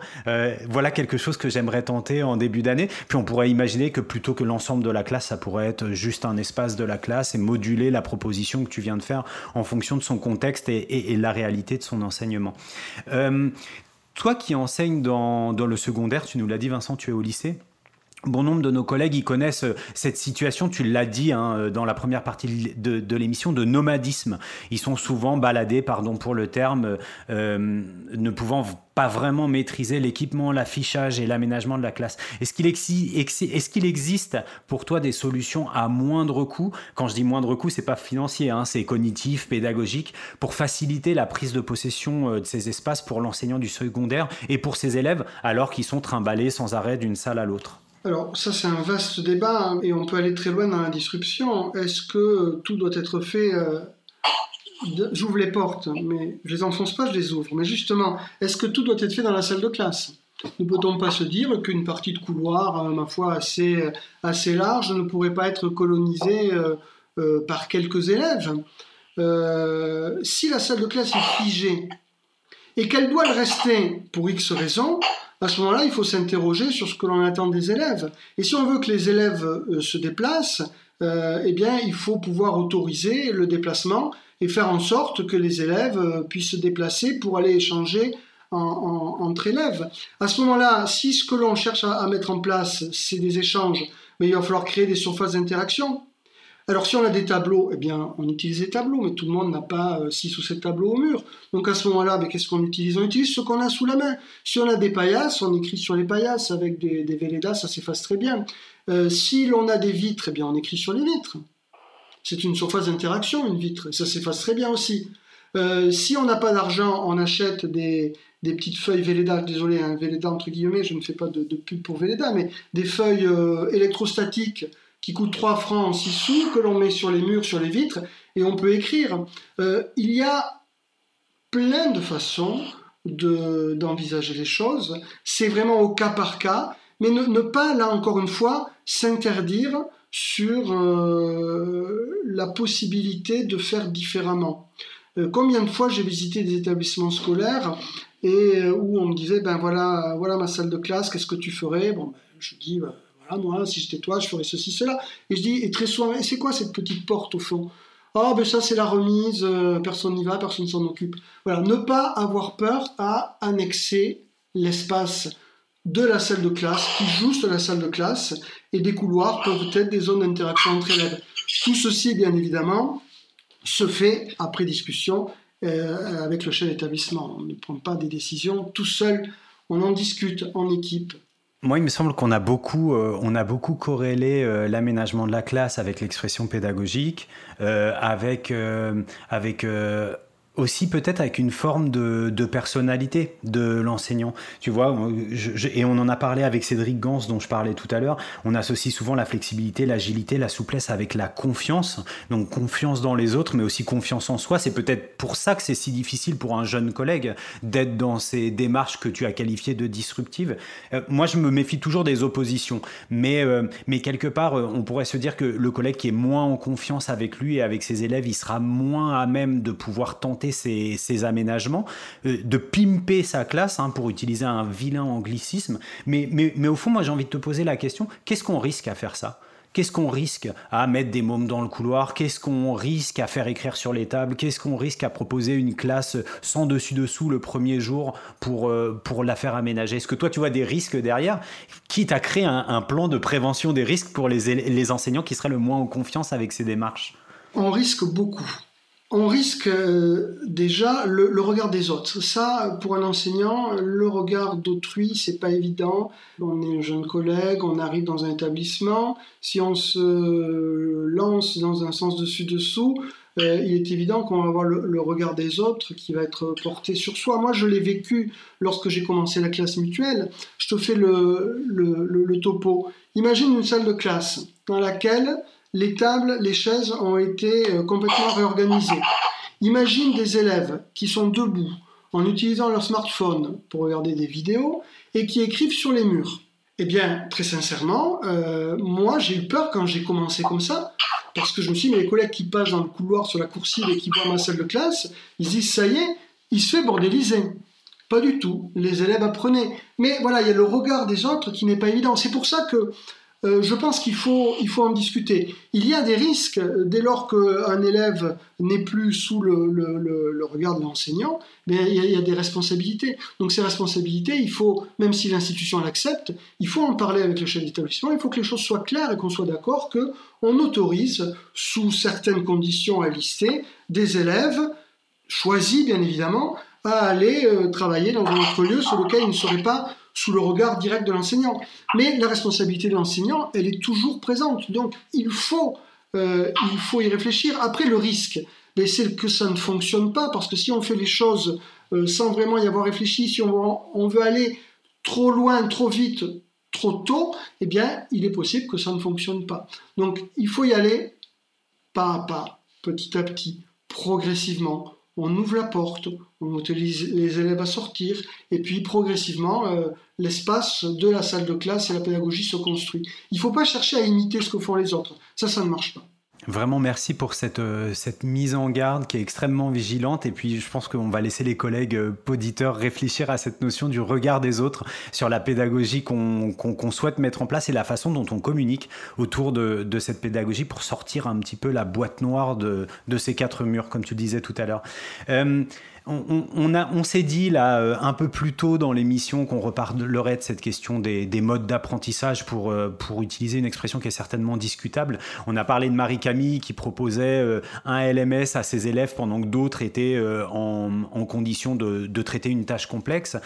Speaker 1: voilà quelque chose que j'aimerais tenter en début d'année. Puis, on pourrait imaginer que plutôt que l'ensemble de la classe, ça pourrait être juste un espace de la classe et moduler la proposition que tu viens de faire en fonction de son contexte et, la réalité de son enseignement. Euh, toi qui enseignes dans le secondaire, tu nous l'as dit Vincent, tu es au lycée. Bon nombre de nos collègues y connaissent euh, cette situation, tu l'as dit hein, euh, dans la première partie de, l'émission, de nomadisme. Ils sont souvent baladés, pardon pour le terme, euh, ne pouvant pas vraiment maîtriser l'équipement, l'affichage et l'aménagement de la classe. Est-ce qu'il est qu'il existe pour toi des solutions à moindre coût? Quand je dis moindre coût, c'est pas financier, hein, c'est cognitif, pédagogique, pour faciliter la prise de possession de ces espaces pour l'enseignant du secondaire et pour ses élèves, alors qu'ils sont trimballés sans arrêt d'une salle à l'autre?
Speaker 2: Alors ça c'est un vaste débat hein, et on peut aller très loin dans la disruption. Est-ce que tout doit être fait euh, J'ouvre les portes, mais je les enfonce pas, je les ouvre. Mais justement, est-ce que tout doit être fait dans la salle de classe? Ne peut-on pas se dire qu'une partie de couloir, euh, ma foi, assez, assez large ne pourrait pas être colonisée euh, par quelques élèves? Euh, si la salle de classe est figée et qu'elle doit le rester pour X raisons, à ce moment-là, il faut s'interroger sur ce que l'on attend des élèves. Et si on veut que les élèves euh, se déplacent, euh, eh bien, il faut pouvoir autoriser le déplacement et faire en sorte que les élèves euh, puissent se déplacer pour aller échanger entre élèves. À ce moment-là, si ce que l'on cherche à, mettre en place, c'est des échanges, mais il va falloir créer des surfaces d'interaction. Alors si on a des tableaux, eh bien on utilise des tableaux, mais tout le monde n'a pas 6 ou 7 tableaux au mur. Donc à ce moment-là, qu'est-ce qu'on utilise? On utilise ce qu'on a sous la main. Si on a des paillasses, on écrit sur les paillasses avec des, des ça s'efface très bien. Euh, si l'on a des vitres, eh bien on écrit sur les vitres. C'est une surface d'interaction, une vitre, ça s'efface très bien aussi. Euh, si on n'a pas d'argent, on achète des, petites feuilles Véleda, désolé, hein, Véleda entre guillemets, je ne fais pas de, pub pour Véleda, mais des feuilles euh, électrostatiques qui coûte 3 francs en 6 sous, que l'on met sur les murs, sur les vitres, et on peut écrire. Euh, il y a plein de façons d'envisager les choses. C'est vraiment au cas par cas, mais ne, pas, là encore une fois, s'interdire sur euh, la possibilité de faire différemment. Euh, combien de fois j'ai visité des établissements scolaires et où on me disait ben voilà voilà ma salle de classe qu'est-ce que tu ferais? Bon ben, je dis ben, moi, si j'étais toi, je ferais ceci, cela. Et je dis, et très souvent, et c'est quoi cette petite porte au fond? Ah, ben ça, c'est la remise, euh, personne n'y va, personne s'en occupe. Voilà, ne pas avoir peur à annexer l'espace de la salle de classe, qui juste la salle de classe, et des couloirs peuvent être des zones d'interaction entre élèves. Tout ceci, bien évidemment, se fait après discussion euh, avec le chef d'établissement. On ne prend pas des décisions tout seul, on en discute en équipe
Speaker 1: moi, il me semble qu'on a beaucoup, euh, on a beaucoup corrélé euh, l'aménagement de la classe avec l'expression pédagogique, euh, avec, avec aussi peut-être avec une forme de, personnalité de l'enseignant. Tu vois, et on en a parlé avec Cédric Gans dont je parlais tout à l'heure, on associe souvent la flexibilité, l'agilité, la souplesse avec la confiance. Donc confiance dans les autres, mais aussi confiance en soi. C'est peut-être pour ça que c'est si difficile pour un jeune collègue d'être dans ces démarches que tu as qualifiées de disruptives. Euh, moi, je me méfie toujours des oppositions, mais, euh, mais quelque part, euh, on pourrait se dire que le collègue qui est moins en confiance avec lui et avec ses élèves, il sera moins à même de pouvoir tenter ses, aménagements, euh, de pimper sa classe, hein, pour utiliser un vilain anglicisme. Mais, mais, mais au fond, moi j'ai envie de te poser la question, qu'est-ce qu'on risque à faire ça? Qu'est-ce qu'on risque à mettre des mômes dans le couloir? Qu'est-ce qu'on risque à faire écrire sur les tables? Qu'est-ce qu'on risque à proposer une classe sans dessus-dessous le premier jour pour, euh, pour la faire aménager? Est-ce que toi, tu vois des risques derrière Quitte à créer un, un plan de prévention des risques pour les, les enseignants qui seraient le moins en confiance avec ces démarches?
Speaker 2: On risque beaucoup on risque euh, déjà le, regard des autres. Ça, pour un enseignant, le regard d'autrui, c'est pas évident. On est un jeune collègue, on arrive dans un établissement. Si on se lance dans un sens dessus-dessous, euh, il est évident qu'on va avoir le, regard des autres qui va être porté sur soi. Moi, je l'ai vécu lorsque j'ai commencé la classe mutuelle. Je te fais le, le topo. Imagine une salle de classe dans laquelle les tables, les chaises ont été euh, complètement réorganisées. Imagine des élèves qui sont debout en utilisant leur smartphone pour regarder des vidéos et qui écrivent sur les murs. Eh bien, très sincèrement, euh, moi j'ai eu peur quand j'ai commencé comme ça, parce que je me suis dit, mais les collègues qui passent dans le couloir sur la coursive et qui voient ma salle de classe, ils disent, ça y est, il se fait bordéliser. Pas du tout, les élèves apprenaient. Mais voilà, il y a le regard des autres qui n'est pas évident. C'est pour ça que euh, je pense qu'il faut, il faut en discuter. Il y a des risques euh, dès lors qu'un élève n'est plus sous le, regard de l'enseignant, mais il y, a, des responsabilités. Donc ces responsabilités, il faut, même si l'institution l'accepte, il faut en parler avec le chef d'établissement, il faut que les choses soient claires et qu'on soit d'accord qu'on autorise, sous certaines conditions à lister, des élèves choisis bien évidemment, à aller euh, travailler dans un autre lieu sur lequel ils ne seraient pas sous le regard direct de l'enseignant. Mais la responsabilité de l'enseignant, elle est toujours présente. Donc il faut, euh, il faut y réfléchir. Après, le risque, ben, c'est que ça ne fonctionne pas, parce que si on fait les choses euh, sans vraiment y avoir réfléchi, si on, on, veut aller trop loin, trop vite, trop tôt, eh bien, il est possible que ça ne fonctionne pas. Donc il faut y aller pas à pas, petit à petit, progressivement on ouvre la porte, on autorise les élèves à sortir, et puis progressivement, euh, l'espace de la salle de classe et la pédagogie se construit. Il ne faut pas chercher à imiter ce que font les autres. Ça, ça ne marche pas.
Speaker 1: Vraiment, merci pour cette, euh, cette mise en garde qui est extrêmement vigilante. Et puis, je pense qu'on va laisser les collègues euh, auditeurs réfléchir à cette notion du regard des autres sur la pédagogie qu'on souhaite mettre en place et la façon dont on communique autour de, de, cette pédagogie pour sortir un petit peu la boîte noire de, de ces quatre murs, comme tu disais tout à l'heure. Euh, on, on s'est dit là euh, un peu plus tôt dans l'émission qu'on reparlerait de cette question des, modes d'apprentissage pour, euh, pour utiliser une expression qui est certainement discutable. On a parlé de Marie-Camille qui proposait euh, un LMS à ses élèves pendant que d'autres étaient en, condition de, traiter une tâche complexe.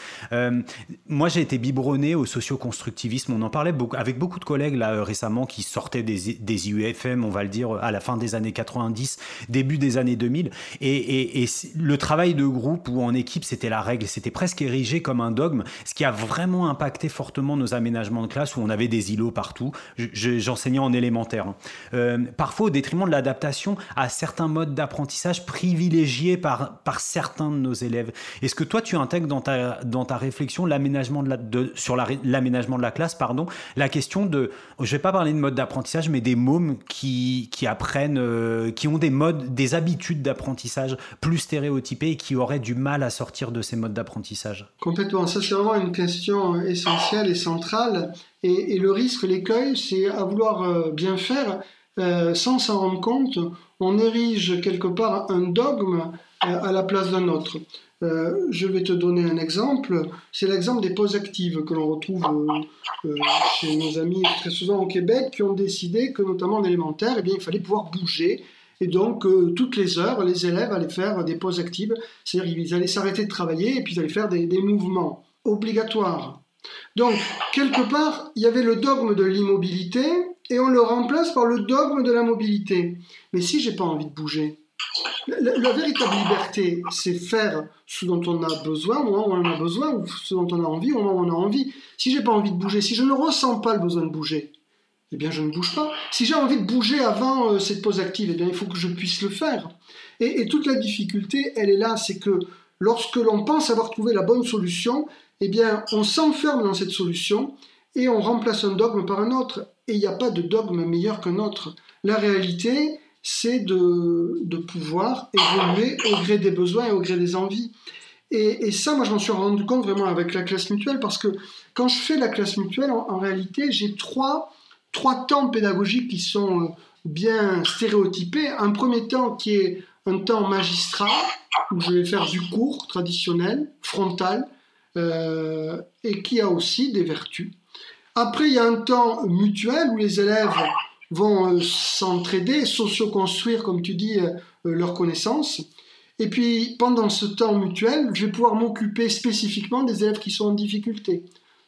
Speaker 1: moi, j'ai été biberonné au socioconstructivisme. On en parlait avec beaucoup de collègues là récemment qui sortaient des, des IUFM, on va le dire, à la fin des années 90, début des années 2000. Et, et le travail de groupe ou en équipe, c'était la règle, c'était presque érigé comme un dogme, ce qui a vraiment impacté fortement nos aménagements de classe où on avait des îlots partout. J'enseignais en élémentaire. Hein. Euh, parfois au détriment de l'adaptation à certains modes d'apprentissage privilégiés par, par certains de nos élèves. Est-ce que toi, tu intègres dans ta, dans ta réflexion l'aménagement de la, de, sur l'aménagement de la classe, pardon, la question de, je vais pas parler de mode d'apprentissage, mais des mômes qui, qui apprennent, euh, qui ont des modes, des habitudes d'apprentissage plus stéréotypées et qui aurait du mal à sortir de ces modes d'apprentissage
Speaker 2: Complètement. Ça, c'est vraiment une question essentielle et centrale. Et, le risque, l'écueil, c'est à vouloir euh, bien faire, euh, sans s'en rendre compte, on érige quelque part un dogme euh, à la place d'un autre. je vais te donner un exemple. C'est l'exemple des pauses actives que l'on retrouve chez nos amis très souvent au Québec qui ont décidé que, notamment en élémentaire, eh bien, il fallait pouvoir bouger et donc, euh, toutes les heures, les élèves allaient faire des pauses actives, c'est-à-dire qu'ils allaient s'arrêter de travailler et puis ils allaient faire des, mouvements obligatoires. Donc, quelque part, il y avait le dogme de l'immobilité et on le remplace par le dogme de la mobilité. Mais si j'ai pas envie de bouger, la, véritable liberté, c'est faire ce dont on a besoin au moment où on en a besoin, ou ce dont on a envie au moment où on a envie. Si j'ai pas envie de bouger, si je ne ressens pas le besoin de bouger, eh bien je ne bouge pas. Si j'ai envie de bouger avant euh, cette pause active, eh bien il faut que je puisse le faire. Et, toute la difficulté, elle est là, c'est que lorsque l'on pense avoir trouvé la bonne solution, eh bien on s'enferme dans cette solution et on remplace un dogme par un autre. Et il n'y a pas de dogme meilleur qu'un autre. La réalité, c'est de, pouvoir évoluer au gré des besoins et au gré des envies. Et, ça, moi, je m'en suis rendu compte vraiment avec la classe mutuelle, parce que quand je fais la classe mutuelle, en réalité, j'ai trois trois temps pédagogiques qui sont euh, bien stéréotypés. Un premier temps qui est un temps magistral, où je vais faire du cours traditionnel, frontal, euh, et qui a aussi des vertus. Après, il y a un temps mutuel où les élèves vont euh, s'entraider, socio-construire, comme tu dis, leurs connaissances. Et puis, pendant ce temps mutuel, je vais pouvoir m'occuper spécifiquement des élèves qui sont en difficulté.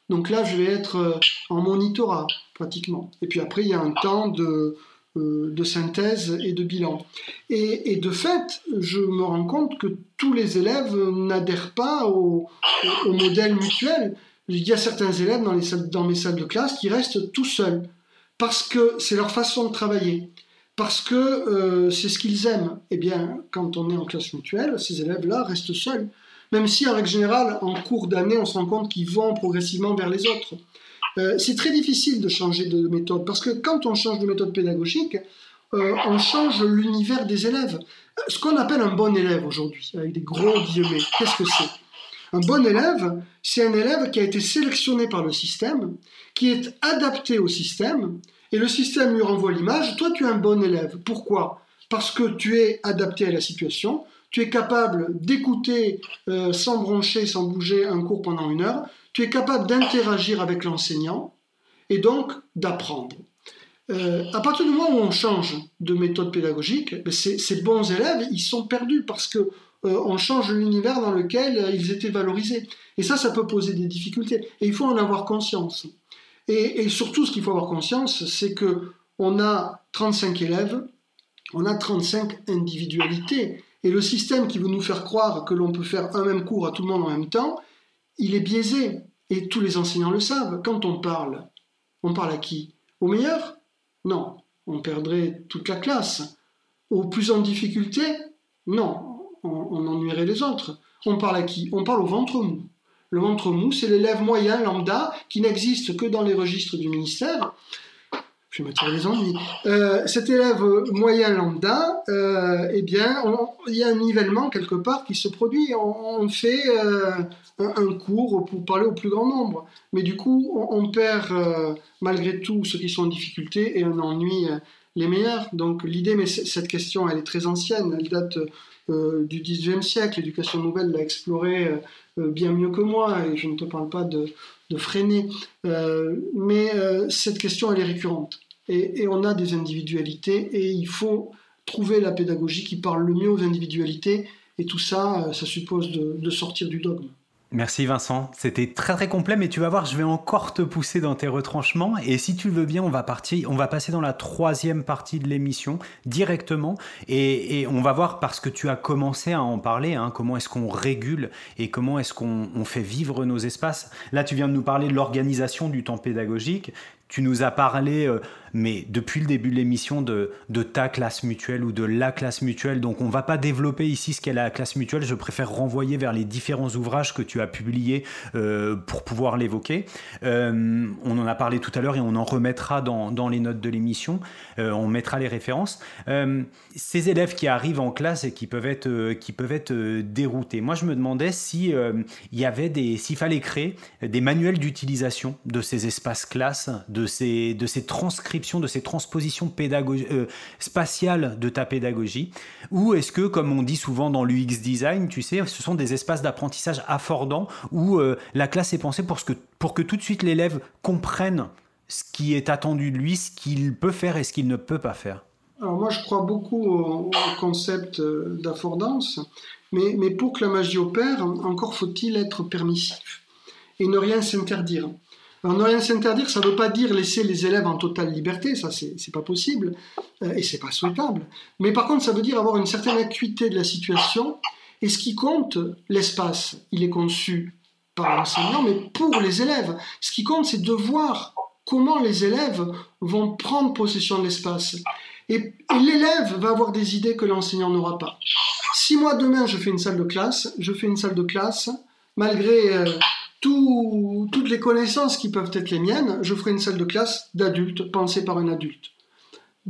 Speaker 2: Donc là, je vais être en monitorat pratiquement. Et puis après, il y a un temps de, euh, synthèse et de bilan. Et, de fait, je me rends compte que tous les élèves n'adhèrent pas au, modèle mutuel. Il y a certains élèves dans mes salles de classe qui restent tout seuls, parce que c'est leur façon de travailler, parce que euh, c'est ce qu'ils aiment. Eh bien, quand on est en classe mutuelle, ces élèves-là restent seuls. Même si, en règle générale, en cours d'année, on se rend compte qu'ils vont progressivement vers les autres. Euh, c'est très difficile de changer de méthode parce que quand on change de méthode pédagogique, euh, on change l'univers des élèves. Ce qu'on appelle un bon élève aujourd'hui, avec des gros guillemets, qu'est-ce que c'est? Un bon élève, c'est un élève qui a été sélectionné par le système, qui est adapté au système, et le système lui renvoie l'image, toi tu es un bon élève. Pourquoi? Parce que tu es adapté à la situation, tu es capable d'écouter euh, sans broncher, sans bouger un cours pendant une heure, tu es capable d'interagir avec l'enseignant et donc d'apprendre. Euh, à partir du moment où on change de méthode pédagogique, ben, ces, bons élèves, ils sont perdus parce que euh, on change l'univers dans lequel euh, ils étaient valorisés. Et ça, ça peut poser des difficultés. Et il faut en avoir conscience. Et, et surtout, ce qu'il faut avoir conscience, c'est que on a 35 élèves, on a 35 individualités. Et le système qui veut nous faire croire que l'on peut faire un même cours à tout le monde en même temps, il est biaisé. Et tous les enseignants le savent. Quand on parle, on parle à qui? Au meilleur? Non, on perdrait toute la classe. Au plus en difficulté? Non, on, ennuierait les autres. On parle à qui? On parle au ventre mou. Le ventre mou, c'est l'élève moyen lambda qui n'existe que dans les registres du ministère. Je vais m'attirer les ennuis. Euh, cet élève moyen lambda, euh, eh bien, il y a un nivellement quelque part qui se produit. On, fait euh, un, cours pour parler au plus grand nombre. Mais du coup, on, perd malgré tout ceux qui sont en difficulté et on ennuie les meilleurs. Donc l'idée, mais cette question, elle est très ancienne. Elle date du XIXe siècle. L'éducation nouvelle l'a explorée bien mieux que moi et je ne te parle pas de de freiner. Euh, mais euh, cette question, elle est récurrente. Et, on a des individualités et il faut trouver la pédagogie qui parle le mieux aux individualités. Et tout ça, euh, ça suppose de sortir du dogme.
Speaker 1: Merci Vincent, c'était très très complet, mais tu vas voir, je vais encore te pousser dans tes retranchements. Et si tu veux bien, on va partir, on va passer dans la troisième partie de l'émission directement, et, on va voir parce que tu as commencé à en parler, hein, comment est-ce qu'on régule et comment est-ce qu'on fait vivre nos espaces. Là, tu viens de nous parler de l'organisation du temps pédagogique. Tu nous as parlé, euh, mais depuis le début de l'émission, de, ta classe mutuelle ou de la classe mutuelle. Donc on ne va pas développer ici ce qu'est la classe mutuelle. Je préfère renvoyer vers les différents ouvrages que tu as publiés euh, pour pouvoir l'évoquer. Euh, on en a parlé tout à l'heure et on en remettra dans, les notes de l'émission. on mettra les références. ces élèves qui arrivent en classe et qui peuvent être, déroutés. Moi, je me demandais si il y avait des, s'il fallait créer des manuels d'utilisation de ces espaces classes de ces, de ces transcriptions, de ces transpositions euh, spatiales de ta pédagogie Ou est-ce que, comme on dit souvent dans l'UX design, tu sais, ce sont des espaces d'apprentissage affordants où euh, la classe est pensée pour, ce que, pour que tout de suite l'élève comprenne ce qui est attendu de lui, ce qu'il peut faire et ce qu'il ne peut pas faire?
Speaker 2: Alors moi, je crois beaucoup au, concept euh, d'affordance, mais, mais, pour que la magie opère, encore faut-il être permissif et ne rien s'interdire. Alors, ne rien s'interdire, ça ne veut pas dire laisser les élèves en totale liberté, ça c'est pas possible euh, et c'est pas souhaitable. Mais par contre, ça veut dire avoir une certaine acuité de la situation. Et ce qui compte, l'espace, il est conçu par l'enseignant, mais pour les élèves. Ce qui compte, c'est de voir comment les élèves vont prendre possession de l'espace. Et, l'élève va avoir des idées que l'enseignant n'aura pas. Si moi demain je fais une salle de classe, je fais une salle de classe, malgré euh, toutes les connaissances qui peuvent être les miennes, je ferai une salle de classe d'adultes, pensée par un adulte.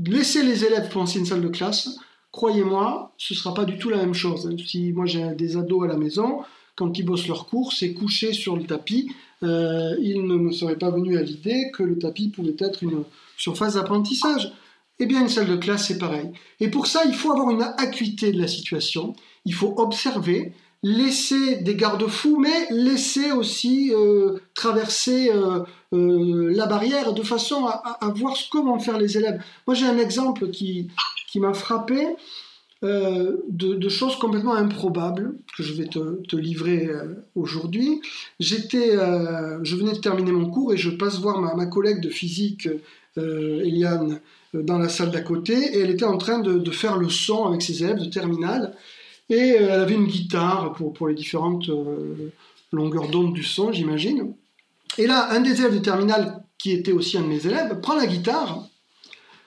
Speaker 2: Laisser les élèves penser une salle de classe, croyez-moi, ce ne sera pas du tout la même chose. Si moi j'ai des ados à la maison, quand ils bossent leur cours, c'est couché sur le tapis. Euh, ils ne me seraient pas venus à l'idée que le tapis pouvait être une surface d'apprentissage. Eh bien, une salle de classe, c'est pareil. Et pour ça, il faut avoir une acuité de la situation, il faut observer, laisser des garde-fous, mais laisser aussi euh, traverser euh, euh, la barrière de façon à, voir comment faire les élèves. Moi, j'ai un exemple qui, qui m'a frappé de, choses complètement improbables que je vais te, livrer aujourd'hui. J'étais, je venais de terminer mon cours et je passe voir ma, ma collègue de physique, Eliane, dans la salle d'à côté, et elle était en train de, de faire le son avec ses élèves de terminale. Et euh, elle avait une guitare pour, pour les différentes euh, longueurs d'onde du son, j'imagine. Et là, un des élèves de terminale, qui était aussi un de mes élèves, prend la guitare,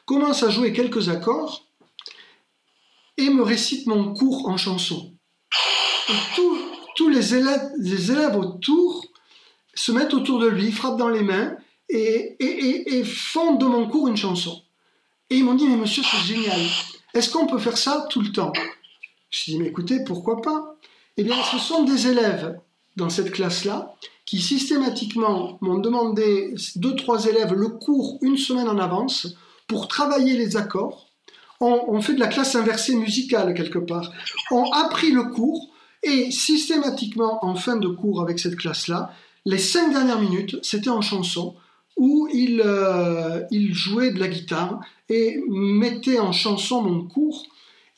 Speaker 2: commence à jouer quelques accords et me récite mon cours en chanson. Et tous les élèves, autour se mettent autour de lui, frappent dans les mains et font de mon cours une chanson. Et ils m'ont dit, mais monsieur, c'est génial. Est-ce qu'on peut faire ça tout le temps? Je dis, mais écoutez, pourquoi pas? Eh bien, ce sont des élèves dans cette classe-là qui systématiquement m'ont demandé, deux, trois élèves, le cours une semaine en avance pour travailler les accords. On, fait de la classe inversée musicale quelque part. On a appris le cours et systématiquement, en fin de cours avec cette classe-là, les cinq dernières minutes, c'était en chanson où ils euh, il jouaient de la guitare et mettaient en chanson mon cours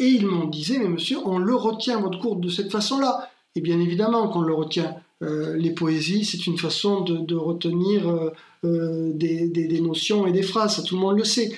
Speaker 2: et ils m'ont dit, mais monsieur, on le retient, votre cours, de cette façon-là. Et bien évidemment qu'on le retient. Euh, les poésies, c'est une façon de, retenir euh, euh, des, notions et des phrases, ça tout le monde le sait.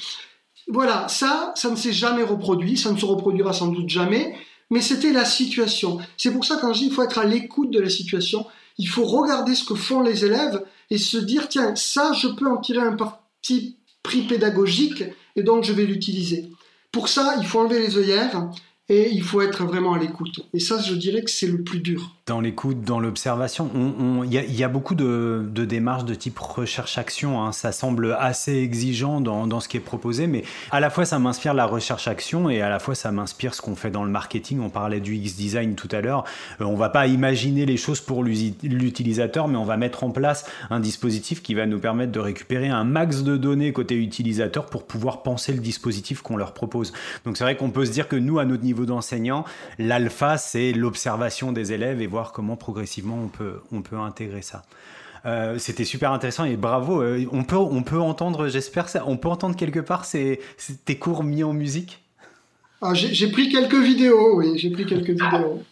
Speaker 2: Voilà, ça, ça ne s'est jamais reproduit, ça ne se reproduira sans doute jamais, mais c'était la situation. C'est pour ça quand je qu'il faut être à l'écoute de la situation, il faut regarder ce que font les élèves et se dire, tiens, ça, je peux en tirer un parti pris pédagogique et donc je vais l'utiliser. Pour ça, il faut enlever les œillères et il faut être vraiment à l'écoute. Et ça, je dirais que c'est le plus dur.
Speaker 1: Dans l'écoute, dans l'observation. Il y, a beaucoup de, démarches de type recherche-action. Hein. Ça semble assez exigeant dans, dans, ce qui est proposé, mais à la fois ça m'inspire la recherche-action et à la fois ça m'inspire ce qu'on fait dans le marketing. On parlait du X-Design tout à l'heure. Euh, on va pas imaginer les choses pour l'utilisateur, mais on va mettre en place un dispositif qui va nous permettre de récupérer un max de données côté utilisateur pour pouvoir penser le dispositif qu'on leur propose. Donc c'est vrai qu'on peut se dire que nous, à notre niveau d'enseignant, l'alpha, c'est l'observation des élèves et voir comment progressivement on peut, on peut intégrer ça. Euh, c'était super intéressant et bravo. Euh, on, peut, on peut entendre, j'espère, on peut entendre quelque part ces, tes cours mis en musique?
Speaker 2: Ah, J'ai pris quelques vidéos, oui, j'ai pris quelques vidéos.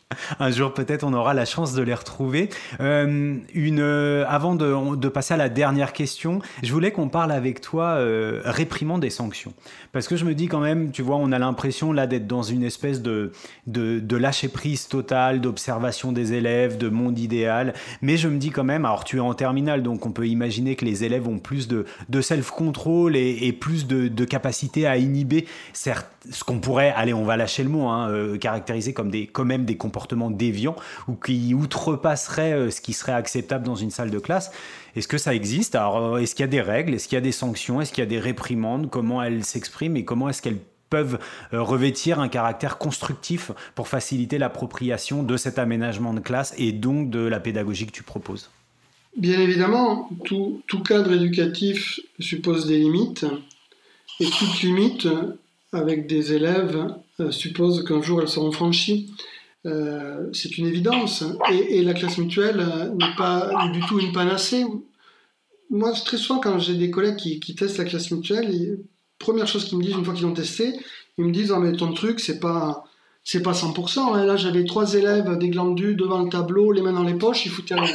Speaker 1: Un jour, peut-être, on aura la chance de les retrouver. Euh, une, euh, avant de, passer à la dernière question, je voulais qu'on parle avec toi euh, réprimant des sanctions. Parce que je me dis quand même, tu vois, on a l'impression là d'être dans une espèce de, de, de lâcher prise totale, d'observation des élèves, de monde idéal. Mais je me dis quand même, alors tu es en terminale, donc on peut imaginer que les élèves ont plus de, de self-control et, plus de, capacité à inhiber certes, ce qu'on pourrait, allez, on va lâcher le mot, hein, caractériser comme des, quand même des comportements déviant ou qui outrepasserait euh, ce qui serait acceptable dans une salle de classe. Est-ce que ça existe? Alors, euh, est-ce qu'il y a des règles? Est-ce qu'il y a des sanctions? Est-ce qu'il y a des réprimandes? Comment elles s'expriment et comment est-ce qu'elles peuvent euh, revêtir un caractère constructif pour faciliter l'appropriation de cet aménagement de classe et donc de la pédagogie que tu proposes?
Speaker 2: Bien évidemment, tout, cadre éducatif suppose des limites et toute limite avec des élèves suppose qu'un jour elles seront franchies. Euh, c'est une évidence. Et, la classe mutuelle euh, n'est pas du tout une panacée. Moi, très souvent, quand j'ai des collègues qui, testent la classe mutuelle, première chose qu'ils me disent une fois qu'ils ont testé, ils me disent oh, mais ton truc, c'est pas. C'est pas 100%. Hein. Là, j'avais trois élèves déglandus devant le tableau, les mains dans les poches, ils foutaient rien.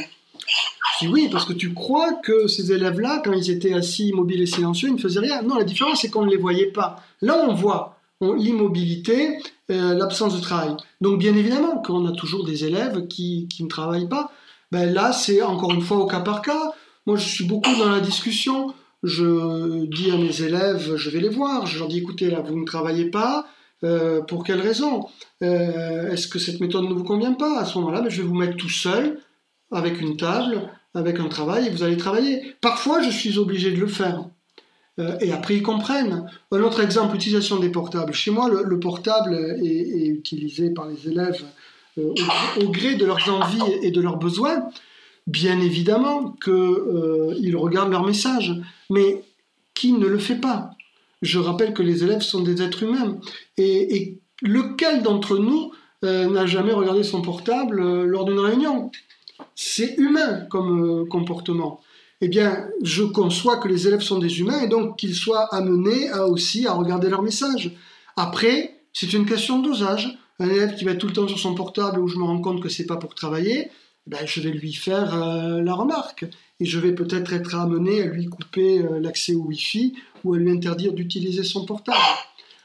Speaker 2: Je dis oui, parce que tu crois que ces élèves-là, quand ils étaient assis, immobiles et silencieux, ils ne faisaient rien. Non, la différence, c'est qu'on ne les voyait pas. Là, on voit l'immobilité, euh, l'absence de travail. Donc bien évidemment, quand on a toujours des élèves qui, qui ne travaillent pas, ben là c'est encore une fois au cas par cas. Moi je suis beaucoup dans la discussion. Je dis à mes élèves, je vais les voir, je leur dis écoutez là vous ne travaillez pas, euh, pour quelle raison? Euh, Est-ce que cette méthode ne vous convient pas? À ce moment-là, ben, je vais vous mettre tout seul avec une table, avec un travail et vous allez travailler. Parfois je suis obligé de le faire. Euh, et après ils comprennent. Un autre exemple, l'utilisation des portables. Chez moi, le, portable est, utilisé par les élèves euh, au, gré de leurs envies et de leurs besoins. Bien évidemment qu'ils euh, regardent leurs messages, mais qui ne le fait pas? Je rappelle que les élèves sont des êtres humains. Et, et lequel d'entre nous n'a jamais regardé son portable lors d'une réunion? C'est humain comme comportement eh bien, je conçois que les élèves sont des humains et donc qu'ils soient amenés à aussi à regarder leurs messages. Après, c'est une question de dosage. Un élève qui va tout le temps sur son portable où je me rends compte que c'est pas pour travailler, ben, je vais lui faire euh, la remarque et je vais peut-être être amené à lui couper euh, l'accès au Wi-Fi ou à lui interdire d'utiliser son portable.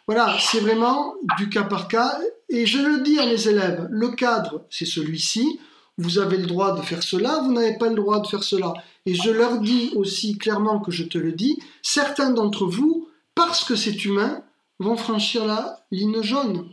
Speaker 2: Voilà, c'est vraiment du cas par cas et je le dis à mes élèves, le cadre c'est celui-ci, vous avez le droit de faire cela, vous n'avez pas le droit de faire cela. Et je leur dis aussi clairement que je te le dis, certains d'entre vous, parce que c'est humain, vont franchir la ligne jaune.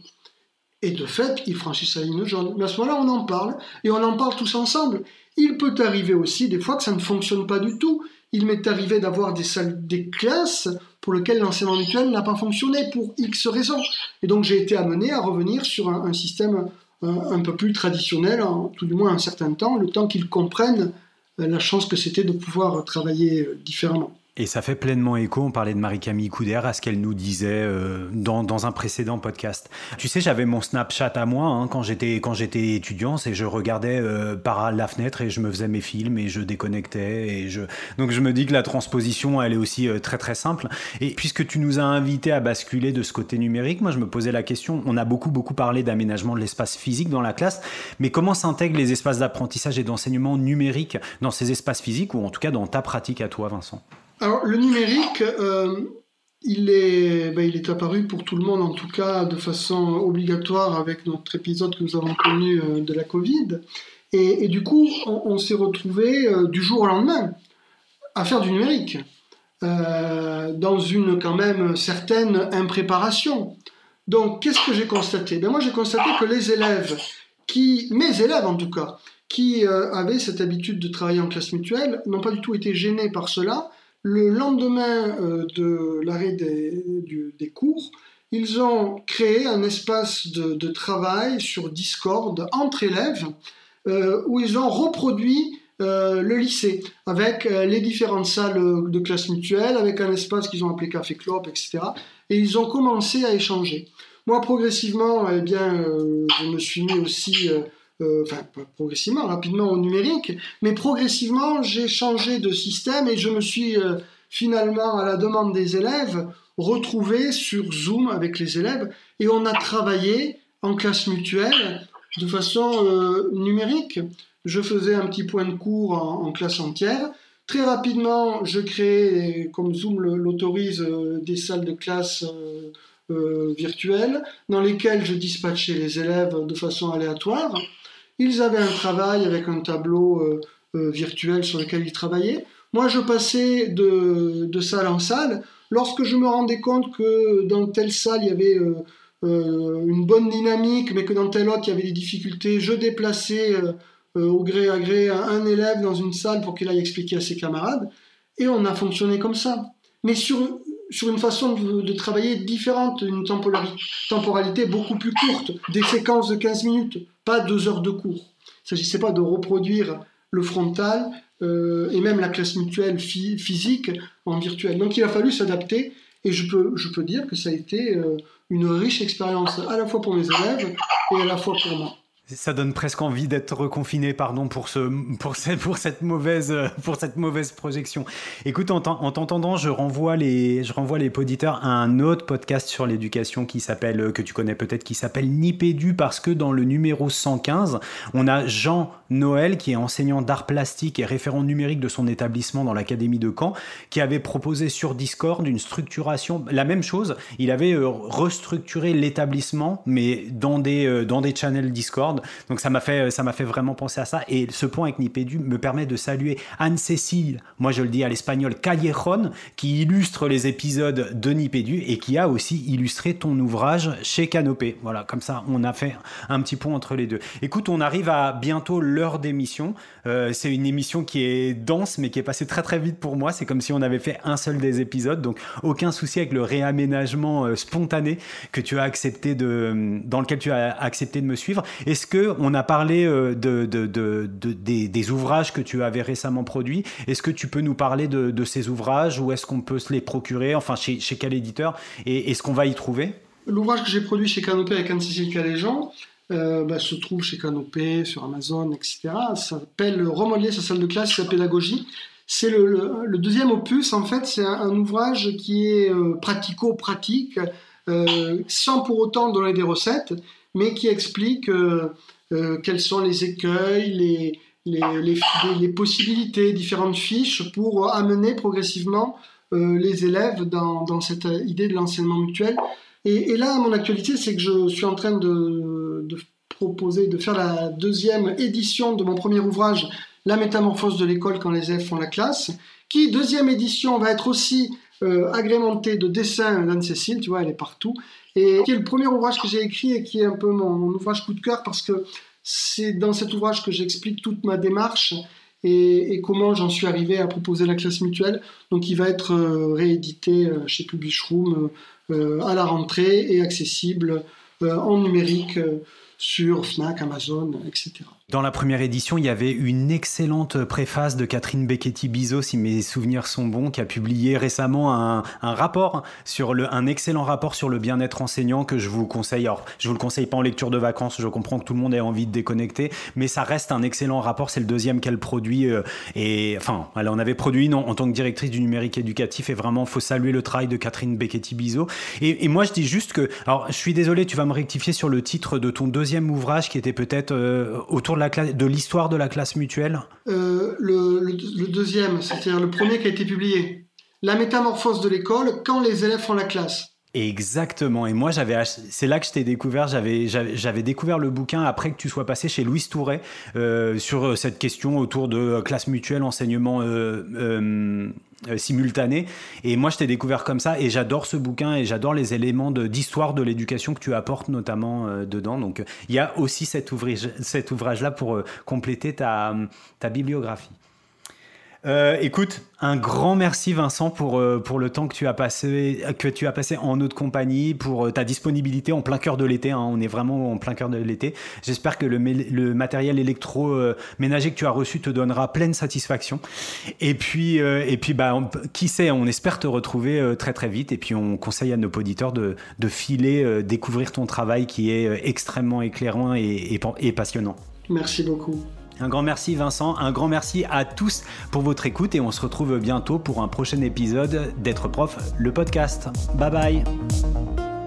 Speaker 2: Et de fait, ils franchissent la ligne jaune. Mais à ce moment-là, on en parle, et on en parle tous ensemble. Il peut arriver aussi des fois que ça ne fonctionne pas du tout. Il m'est arrivé d'avoir des salles, des classes pour lesquelles l'enseignement mutuel n'a pas fonctionné pour X raisons. Et donc j'ai été amené à revenir sur un, système un, peu plus traditionnel, en, tout du moins un certain temps, le temps qu'ils comprennent la chance que c'était de pouvoir travailler euh, différemment.
Speaker 1: Et ça fait pleinement écho, on parlait de Marie-Camille Coudert, à ce qu'elle nous disait euh, dans, dans, un précédent podcast. Tu sais, j'avais mon Snapchat à moi hein, quand j'étais quand j'étais étudiant, et je regardais euh, par la fenêtre et je me faisais mes films et je déconnectais. Et je... Donc je me dis que la transposition, elle est aussi euh, très très simple. Et puisque tu nous as invités à basculer de ce côté numérique, moi je me posais la question, on a beaucoup beaucoup parlé d'aménagement de l'espace physique dans la classe, mais comment s'intègrent les espaces d'apprentissage et d'enseignement numérique dans ces espaces physiques ou en tout cas dans ta pratique à toi, Vincent?
Speaker 2: Alors, le numérique, euh, il, est, ben, il est apparu pour tout le monde, en tout cas de façon obligatoire avec notre épisode que nous avons connu euh, de la Covid. Et, du coup, on, s'est retrouvé euh, du jour au lendemain à faire du numérique, dans une quand même certaine impréparation. Donc, qu'est-ce que j'ai constaté? Ben, Moi, j'ai constaté que les élèves qui, mes élèves en tout cas, qui avaient cette habitude de travailler en classe mutuelle, n'ont pas du tout été gênés par cela. Le lendemain euh, de l'arrêt des, cours, ils ont créé un espace de, travail sur Discord entre élèves euh, où ils ont reproduit le lycée, avec les différentes salles de classe mutuelle, avec un espace qu'ils ont appelé Café Clop, etc. Et ils ont commencé à échanger. Moi, progressivement, eh bien, je me suis mis aussi euh, enfin progressivement, rapidement au numérique, mais progressivement j'ai changé de système et je me suis euh, finalement, à la demande des élèves, retrouvé sur Zoom avec les élèves et on a travaillé en classe mutuelle de façon euh, numérique. Je faisais un petit point de cours en, classe entière. Très rapidement, je créais, comme Zoom l'autorise, des salles de classe virtuelles dans lesquelles je dispatchais les élèves de façon aléatoire. Ils avaient un travail avec un tableau euh, euh, virtuel sur lequel ils travaillaient. Moi, je passais de, salle en salle. Lorsque je me rendais compte que dans telle salle, il y avait euh, une bonne dynamique, mais que dans telle autre, il y avait des difficultés, je déplaçais au gré à gré un, élève dans une salle pour qu'il aille expliquer à ses camarades. Et on a fonctionné comme ça. Mais sur, sur une façon de, de travailler différente, une temporalité beaucoup plus courte, des séquences de 15 minutes, pas deux heures de cours. Il ne s'agissait pas de reproduire le frontal euh, et même la classe mutuelle physique en virtuel. Donc il a fallu s'adapter et je peux, dire que ça a été euh, une riche expérience à la fois pour mes élèves et à la fois pour moi.
Speaker 1: Ça donne presque envie d'être reconfiné, pardon, pour, ce, pour, cette, pour, cette mauvaise, pour cette mauvaise projection. Écoute, en, t'entendant, je renvoie les, je renvoie les auditeurs à un autre podcast sur l'éducation qui s'appelle, que tu connais peut-être, qui s'appelle Nipédu, parce que dans le numéro 115, on a Jean Noël, qui est enseignant d'art plastique et référent numérique de son établissement dans l'Académie de Caen, qui avait proposé sur Discord une structuration, la même chose, il avait euh, restructuré l'établissement, mais dans des, euh, dans des channels Discord donc ça m'a fait, ça m'a fait vraiment penser à ça. Et ce point avec Nipédu me permet de saluer Anne-Cécile, moi je le dis à l'espagnol, Callejon, qui illustre les épisodes de Nipédu et qui a aussi illustré ton ouvrage chez Canopé. Voilà, comme ça on a fait un petit point entre les deux. Écoute, on arrive à bientôt l'heure d'émission. Euh, c'est une émission qui est dense mais qui est passée très très vite pour moi. C'est comme si on avait fait un seul des épisodes. Donc aucun souci avec le réaménagement euh, spontané que tu as accepté de, dans lequel tu as accepté de me suivre. Est-ce que on a parlé euh, de, des, ouvrages que tu avais récemment produits? Est-ce que tu peux nous parler de, ces ouvrages ou est-ce qu'on peut se les procurer Enfin, chez, quel éditeur? Et est-ce qu'on va y trouver?
Speaker 2: L'ouvrage que j'ai produit chez Canopé avec Anne-Cécile Caléjean euh, bah, se trouve chez Canopé, sur Amazon, etc. Ça s'appelle Remodeler sa salle de classe, sa pédagogie. C'est le, deuxième opus, en fait, c'est un, ouvrage qui est euh, pratico-pratique, sans pour autant donner des recettes, mais qui explique euh, euh, quels sont les écueils, les, possibilités, différentes fiches pour amener progressivement euh, les élèves dans, cette idée de l'enseignement mutuel. Et, là, mon actualité, c'est que je suis en train de, de, proposer, de faire la deuxième édition de mon premier ouvrage, La métamorphose de l'école quand les élèves font la classe, qui, deuxième édition, va être aussi agrémentée de dessins d'Anne-Cécile, tu vois, elle est partout, et qui est le premier ouvrage que j'ai écrit et qui est un peu mon, ouvrage coup de cœur parce que c'est dans cet ouvrage que j'explique toute ma démarche et, comment j'en suis arrivé à proposer la classe mutuelle. Donc il va être euh, réédité euh, chez Publishroom euh, à la rentrée et accessible en numérique sur Fnac, Amazon, etc.
Speaker 1: Dans la première édition, il y avait une excellente préface de Catherine Becchetti-Bizot, si mes souvenirs sont bons, qui a publié récemment un, rapport sur le, un excellent rapport sur le bien-être enseignant que je vous conseille. Alors, je vous le conseille pas en lecture de vacances. Je comprends que tout le monde ait envie de déconnecter, mais ça reste un excellent rapport. C'est le deuxième qu'elle produit. Euh, et enfin, elle en avait produit non, en tant que directrice du numérique éducatif. Et vraiment, faut saluer le travail de Catherine Becchetti-Bizot. Et, moi, je dis juste que, alors, je suis désolé, tu vas me rectifier sur le titre de ton deuxième ouvrage qui était peut-être euh, autour de de l'histoire de la classe mutuelle
Speaker 2: euh, le, deuxième, c'est-à-dire le premier qui a été publié. La métamorphose de l'école quand les élèves font la classe.
Speaker 1: Exactement. Et moi, j'avais, c'est là que je t'ai découvert. J'avais, j'avais découvert le bouquin après que tu sois passé chez Louise Touret euh, sur euh, cette question autour de classe mutuelle, enseignement simultanée. Et moi, je t'ai découvert comme ça et j'adore ce bouquin et j'adore les éléments d'histoire de, l'éducation que tu apportes notamment dedans. Donc, il y a aussi cet ouvrage, cet ouvrage-là pour compléter ta, ta bibliographie. Euh, écoute, un grand merci Vincent pour, euh, pour le temps que tu as passé, que tu as passé en notre compagnie, pour euh, ta disponibilité en plein cœur de l'été. Hein. on est vraiment en plein cœur de l'été. J'espère que le, le matériel électroménager que tu as reçu te donnera pleine satisfaction. Et puis, et puis bah, qui sait, on espère te retrouver très très vite. Et puis on conseille à nos auditeurs de, de filer, découvrir ton travail qui est extrêmement éclairant et, et passionnant.
Speaker 2: Merci beaucoup.
Speaker 1: Un grand merci Vincent, un grand merci à tous pour votre écoute et on se retrouve bientôt pour un prochain épisode d'être prof, le podcast. Bye bye